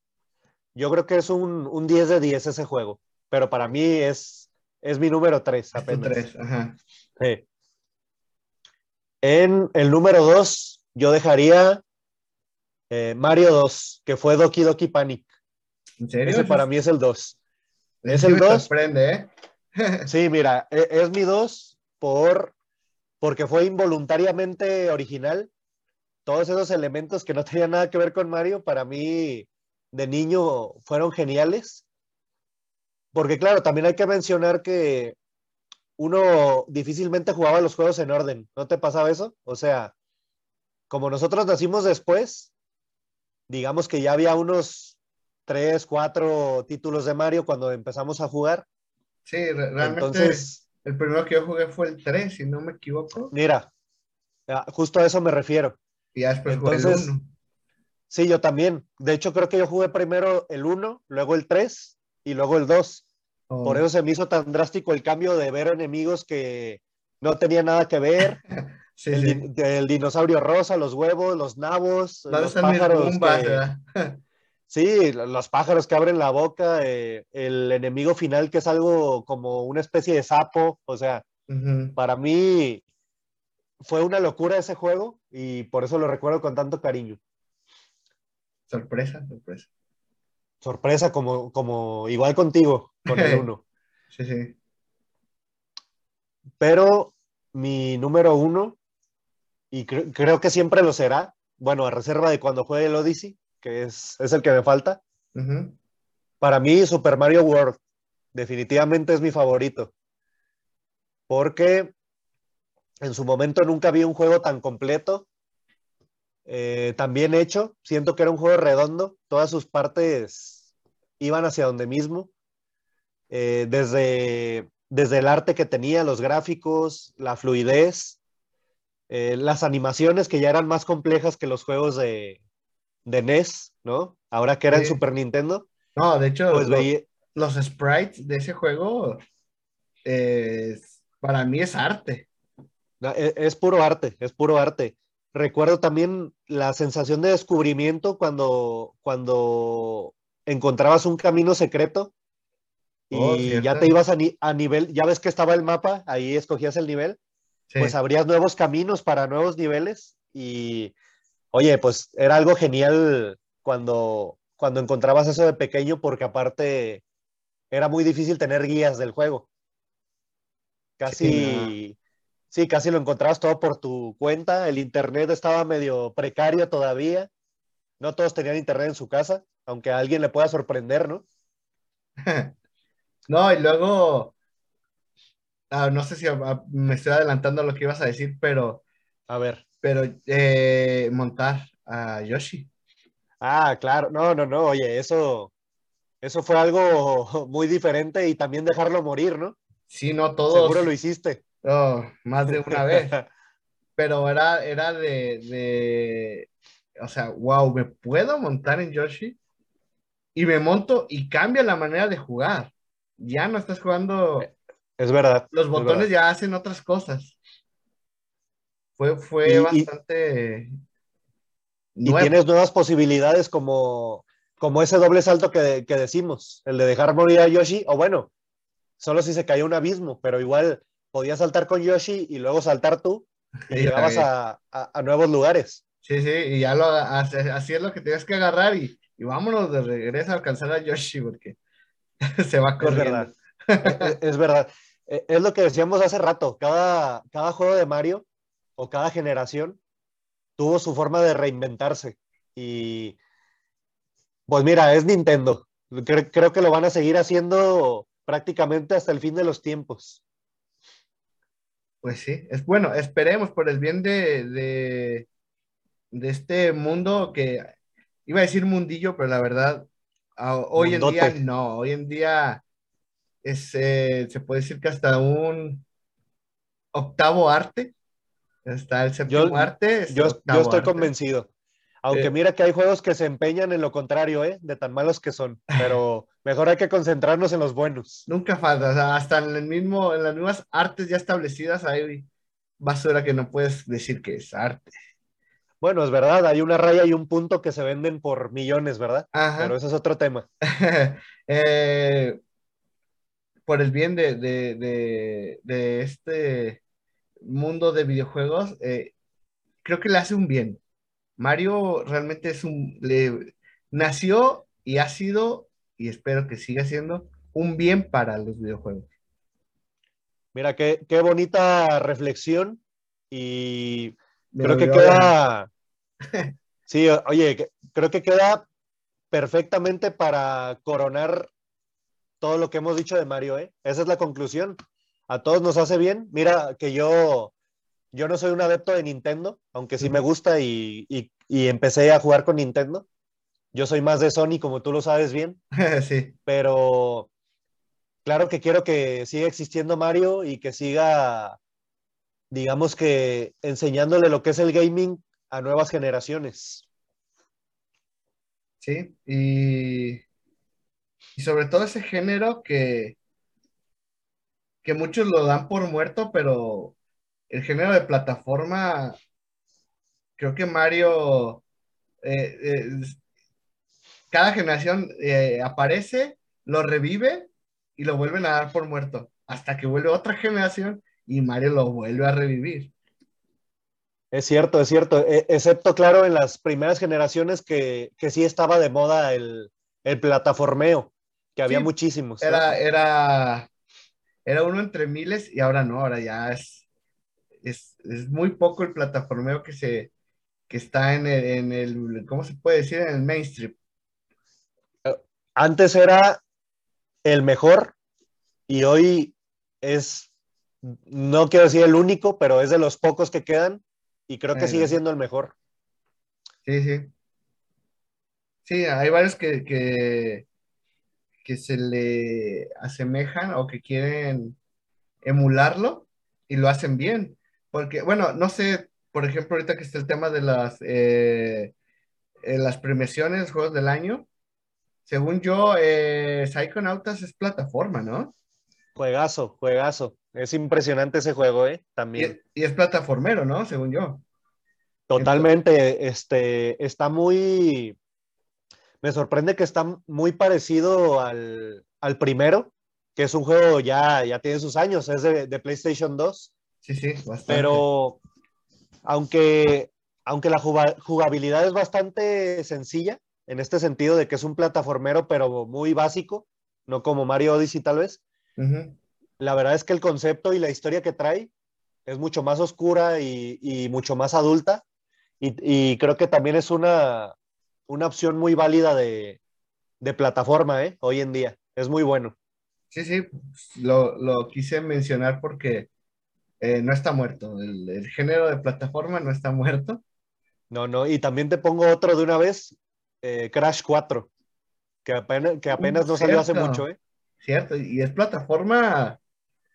Yo creo que es un, un 10 de 10 ese juego, pero para mí es, es mi número 3 apenas. ajá. En el número 2, yo dejaría eh, Mario 2, que fue Doki Doki Panic. ¿En serio? Ese para mí es el 2. Es el 2. sorprende, ¿eh? Sí, mira, e, es, mi dos por, porque fue involuntariamente original. Todos esos elementos que no tenían nada que ver con Mario, para mí de niño fueron geniales. Porque claro, también hay que mencionar que uno difícilmente jugaba los juegos en orden. ¿No te pasaba eso? O sea, como nosotros nacimos después, digamos que ya había unos tres, cuatro títulos de Mario cuando empezamos a jugar. Sí, realmente Entonces, el primero que yo jugué fue el 3, si no me equivoco. Mira, justo a eso me refiero. Y después Entonces, el 1. Sí, yo también. De hecho, creo que yo jugué primero el 1, luego el 3 y luego el 2. Por eso se me hizo tan drástico el cambio de ver enemigos que no tenían nada que ver. el, dinosaurio rosa, los huevos, los nabos, los pájaros. Sí, los pájaros que abren la boca, eh, el enemigo final que es algo como una especie de sapo, o sea, para mí fue una locura ese juego y por eso lo recuerdo con tanto cariño. Sorpresa, sorpresa. Sorpresa, como, como igual contigo, con el uno. sí, sí. Pero mi número uno, y creo que siempre lo será, bueno, a reserva de cuando juegue el Odyssey, que es, el que me falta. Para mí, Super Mario World definitivamente es mi favorito. Porque en su momento nunca vi un juego tan completo, eh, tan bien hecho. Siento que era un juego redondo. Todas sus partes iban hacia donde mismo. Eh, desde, desde el arte que tenía, los gráficos, la fluidez, eh, las animaciones que ya eran más complejas que los juegos de, de NES, ¿no? Ahora que era en Super Nintendo. No, de hecho, pues los, sprites de ese juego para mí es arte. E, es, puro arte, es puro arte. Recuerdo también la sensación de descubrimiento cuando, cuando encontrabas un camino secreto y oh, ya te ibas a, nivel, ya ves que estaba el mapa, ahí escogías el nivel, pues abrías nuevos caminos para nuevos niveles y Oye, pues era algo genial cuando, cuando encontrabas eso de pequeño, porque aparte era muy difícil tener guías del juego. Casi, sí, casi lo encontrabas todo por tu cuenta. El internet estaba medio precario todavía. No todos tenían internet en su casa, aunque a alguien le pueda sorprender, ¿no? no, y luego, ah, no sé si me estoy adelantando a lo que ibas a decir, pero... A ver pero eh, montar a Yoshi. Ah, claro, no, no, no, oye, eso, eso fue algo muy diferente y también dejarlo morir, ¿no? Sí, no, todos. Seguro lo hiciste. Oh, más de una vez. Pero era, era de, de, o sea, wow, me puedo montar en Yoshi y me monto y cambia la manera de jugar. Ya no estás jugando. Es verdad. Los botones ya hacen otras cosas. Fue, bastante. Y, tienes nuevas posibilidades como, como ese doble salto que, decimos, el de dejar morir a Yoshi, o bueno, solo si se cayó un abismo, pero igual podías saltar con Yoshi y luego saltar tú y llegabas a, nuevos lugares. Sí, sí, y ya lo, así es lo que tenías que agarrar y, y vámonos de regreso a alcanzar a Yoshi porque se va corriendo. Es verdad. es, verdad. E, es lo que decíamos hace rato, cada, cada juego de Mario o cada generación tuvo su forma de reinventarse y pues mira, es Nintendo. Creo, que lo van a seguir haciendo prácticamente hasta el fin de los tiempos. Pues sí, es bueno, esperemos por el bien de, de, este mundo que iba a decir mundillo, pero la verdad, hoy en día no, hoy en día es, eh, se puede decir que hasta un octavo arte, está el séptimo arte. Yo, estoy convencido. Aunque mira que hay juegos que se empeñan en lo contrario, ¿eh? De tan malos que son. Pero mejor hay que concentrarnos en los buenos. Nunca falta. hasta en, el mismo, en las mismas artes ya establecidas hay basura que no puedes decir que es arte. Bueno, es verdad. Hay una raya y un punto que se venden por millones, ¿verdad? Pero eso es otro tema. Eh, por el bien de, este mundo de videojuegos, eh, creo que le hace un bien Mario realmente es un, le, nació y ha sido, y espero que siga siendo, un bien para los videojuegos. Mira, qué, qué bonita reflexión y creo que queda, sí, oye, creo que queda perfectamente para coronar todo lo que hemos dicho de Mario, ¿eh? Esa es la conclusión. A todos nos hace bien. Mira que yo yo no soy un adepto de Nintendo, aunque sí me gusta y, empecé a jugar con Nintendo. Yo soy más de Sony, como tú lo sabes bien. sí. Pero claro que quiero que siga existiendo Mario y que siga, digamos que, enseñándole lo que es el gaming a nuevas generaciones. Sí, y, y sobre todo ese género que, que muchos lo dan por muerto, pero el género de plataforma, creo que Mario, eh, eh, cada generación eh, aparece, lo revive y lo vuelven a dar por muerto, hasta que vuelve otra generación y Mario lo vuelve a revivir. Es cierto, es cierto, e, excepto claro en las primeras generaciones que, sí estaba de moda el, plataformeo, que había muchísimos. Era, era, era uno entre miles y ahora no, ahora ya es es, muy poco el plataformeo que se que está en el, en el, ¿cómo se puede decir? En el mainstream. Antes era el mejor y hoy es, no quiero decir el único, pero es de los pocos que quedan y creo que sigue siendo el mejor. Sí, sí. Sí, hay varios que, que, que se le asemejan o que quieren emularlo y lo hacen bien. Porque, bueno, no sé, por ejemplo, ahorita que está el tema de las, eh, eh, las premiaciones, juegos del año, según yo, eh, Psychonautas es plataforma, ¿no? Juegazo, juegazo. Es impresionante ese juego, ¿eh? También. Y, es plataformero, ¿no? Según yo. Totalmente, este, está muy, me sorprende que está muy parecido al, primero, que es un juego ya, ya tiene sus años, es de, de PlayStation 2 Sí, sí, bastante. Pero aunque, aunque la jugabilidad es bastante sencilla, en este sentido de que es un plataformero, pero muy básico, no como Mario Odyssey tal vez, la verdad es que el concepto y la historia que trae es mucho más oscura y, mucho más adulta. Y, creo que también es una, una opción muy válida de, plataforma ¿eh? hoy en día. Es muy bueno. Sí, sí, lo, lo quise mencionar porque eh, no está muerto. El, género de plataforma no está muerto. No, no, y también te pongo otro de una vez, eh, Crash 4, que apenas, que apenas no salió hace mucho, ¿eh? Cierto, y es plataforma,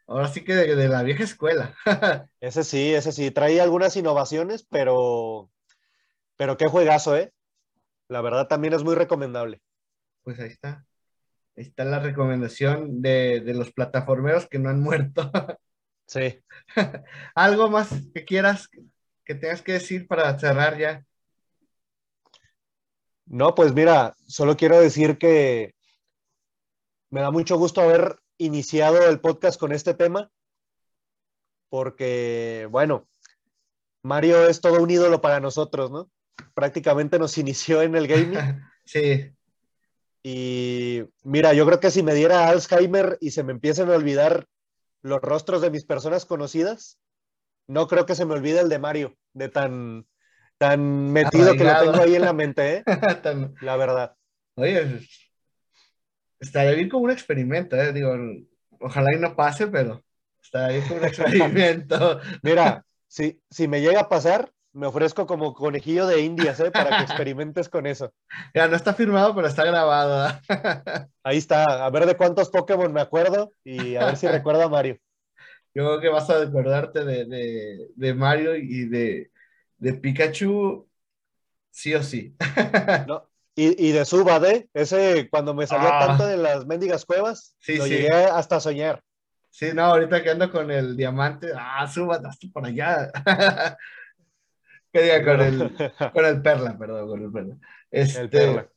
ahora sí que de, la vieja escuela. ese sí, ese sí, trae algunas innovaciones, pero, pero qué juegazo, ¿eh? La verdad también es muy recomendable. Pues ahí está. Ahí está la recomendación de, de los plataformeros que no han muerto. Sí. ¿Algo más que quieras que tengas que decir para cerrar ya? No, pues mira, solo quiero decir que me da mucho gusto haber iniciado el podcast con este tema. porque, bueno, Mario es todo un ídolo para nosotros, ¿no? Prácticamente nos inició en el gaming. sí. Y mira, yo creo que si me diera Alzheimer y se me empiecen a olvidar los rostros de mis personas conocidas, no creo que se me olvide el de Mario, de tan, tan metido que lo tengo ahí en la mente, ¿eh? La verdad. Oye, estaría bien como un experimento, ¿eh? Digo, ojalá y no pase, pero estaría bien como un experimento. Mira, si, si me llega a pasar, me ofrezco como conejillo de indias, ¿eh? Para que experimentes con eso. Ya, no está firmado, pero está grabado. Ahí está, a ver de cuántos Pokémon me acuerdo y a ver si recuerdo a Mario. Yo creo que vas a acordarte de, Mario y de, Pikachu, sí o sí. y, de Subade, ese cuando me salió ah. tanto de las mendigas cuevas, lo llegué hasta soñar. Sí, no, ahorita que ando con el diamante, ah, Subade, hasta por allá. que diga con el, perla, perdón, con el perla. Este, el perla.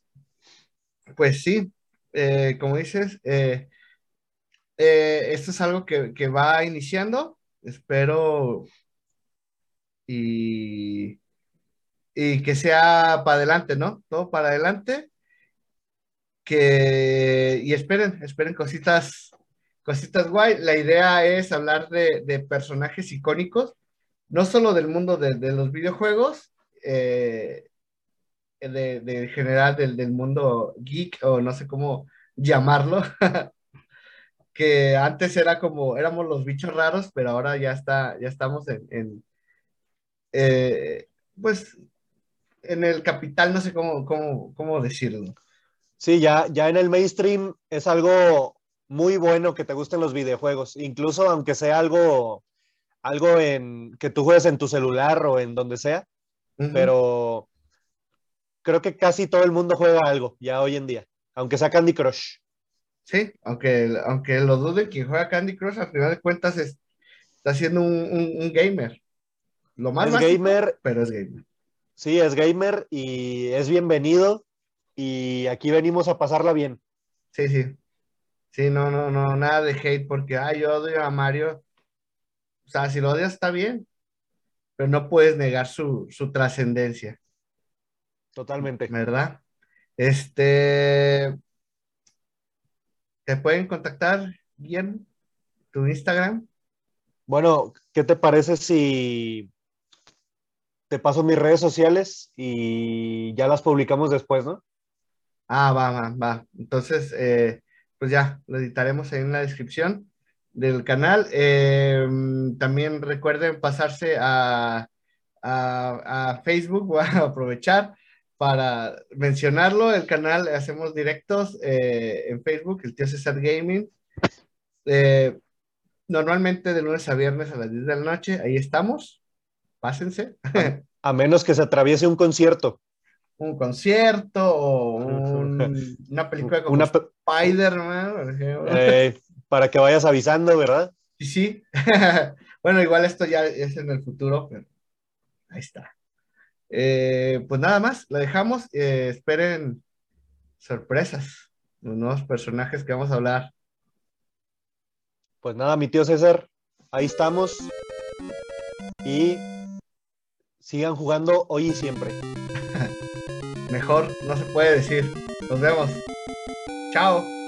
Pues sí, eh, como dices, eh, eh, esto es algo que, va iniciando, espero y, y que sea para adelante, ¿no? Todo para adelante. Que, y esperen, esperen cositas, cositas guay. La idea es hablar de, personajes icónicos, no solo del mundo de, los videojuegos, eh, de, general del, del mundo geek o no sé cómo llamarlo, que antes era como, éramos los bichos raros, pero ahora ya está, ya estamos en, eh, pues, en el capital, no sé cómo, cómo, cómo decirlo. Sí, ya, ya en el mainstream es algo muy bueno que te gusten los videojuegos, incluso aunque sea algo, algo en, que tú juegues en tu celular o en donde sea, pero creo que casi todo el mundo juega algo ya hoy en día, aunque sea Candy Crush. Sí, aunque, aunque lo dude, quien juega Candy Crush, al final de cuentas está siendo un, gamer. Lo más es gamer, pero es gamer. Sí, es gamer y es bienvenido. Y aquí venimos a pasarla bien. Sí, sí. Sí, no, no, no, nada de hate porque, ay, yo odio a Mario. O sea, si lo odias está bien, pero no puedes negar su, su trascendencia. Totalmente. ¿Verdad? Este, ¿Te pueden contactar bien tu Instagram? Bueno, ¿qué te parece si te paso mis redes sociales y ya las publicamos después, no? Ah, va, va, va. Entonces, eh, pues ya, lo editaremos ahí en la descripción del canal. Em, también recuerden pasarse a, a, Facebook, voy a aprovechar para mencionarlo, el canal hacemos directos eh, en Facebook, el tío César Gaming. Eh, normalmente de lunes a viernes a las 10 de la noche, ahí estamos. Pásense. A menos que se atraviese un concierto. Un concierto o una película como Spider-Man. Eh, para que vayas avisando, ¿verdad? Sí, sí. bueno, igual esto ya es en el futuro, pero ahí está. Eh, pues nada más, la dejamos. Eh, esperen sorpresas, los nuevos personajes que vamos a hablar. Pues nada, mi tío César, ahí estamos. Y sigan jugando hoy y siempre. Mejor no se puede decir. Nos vemos. Chao.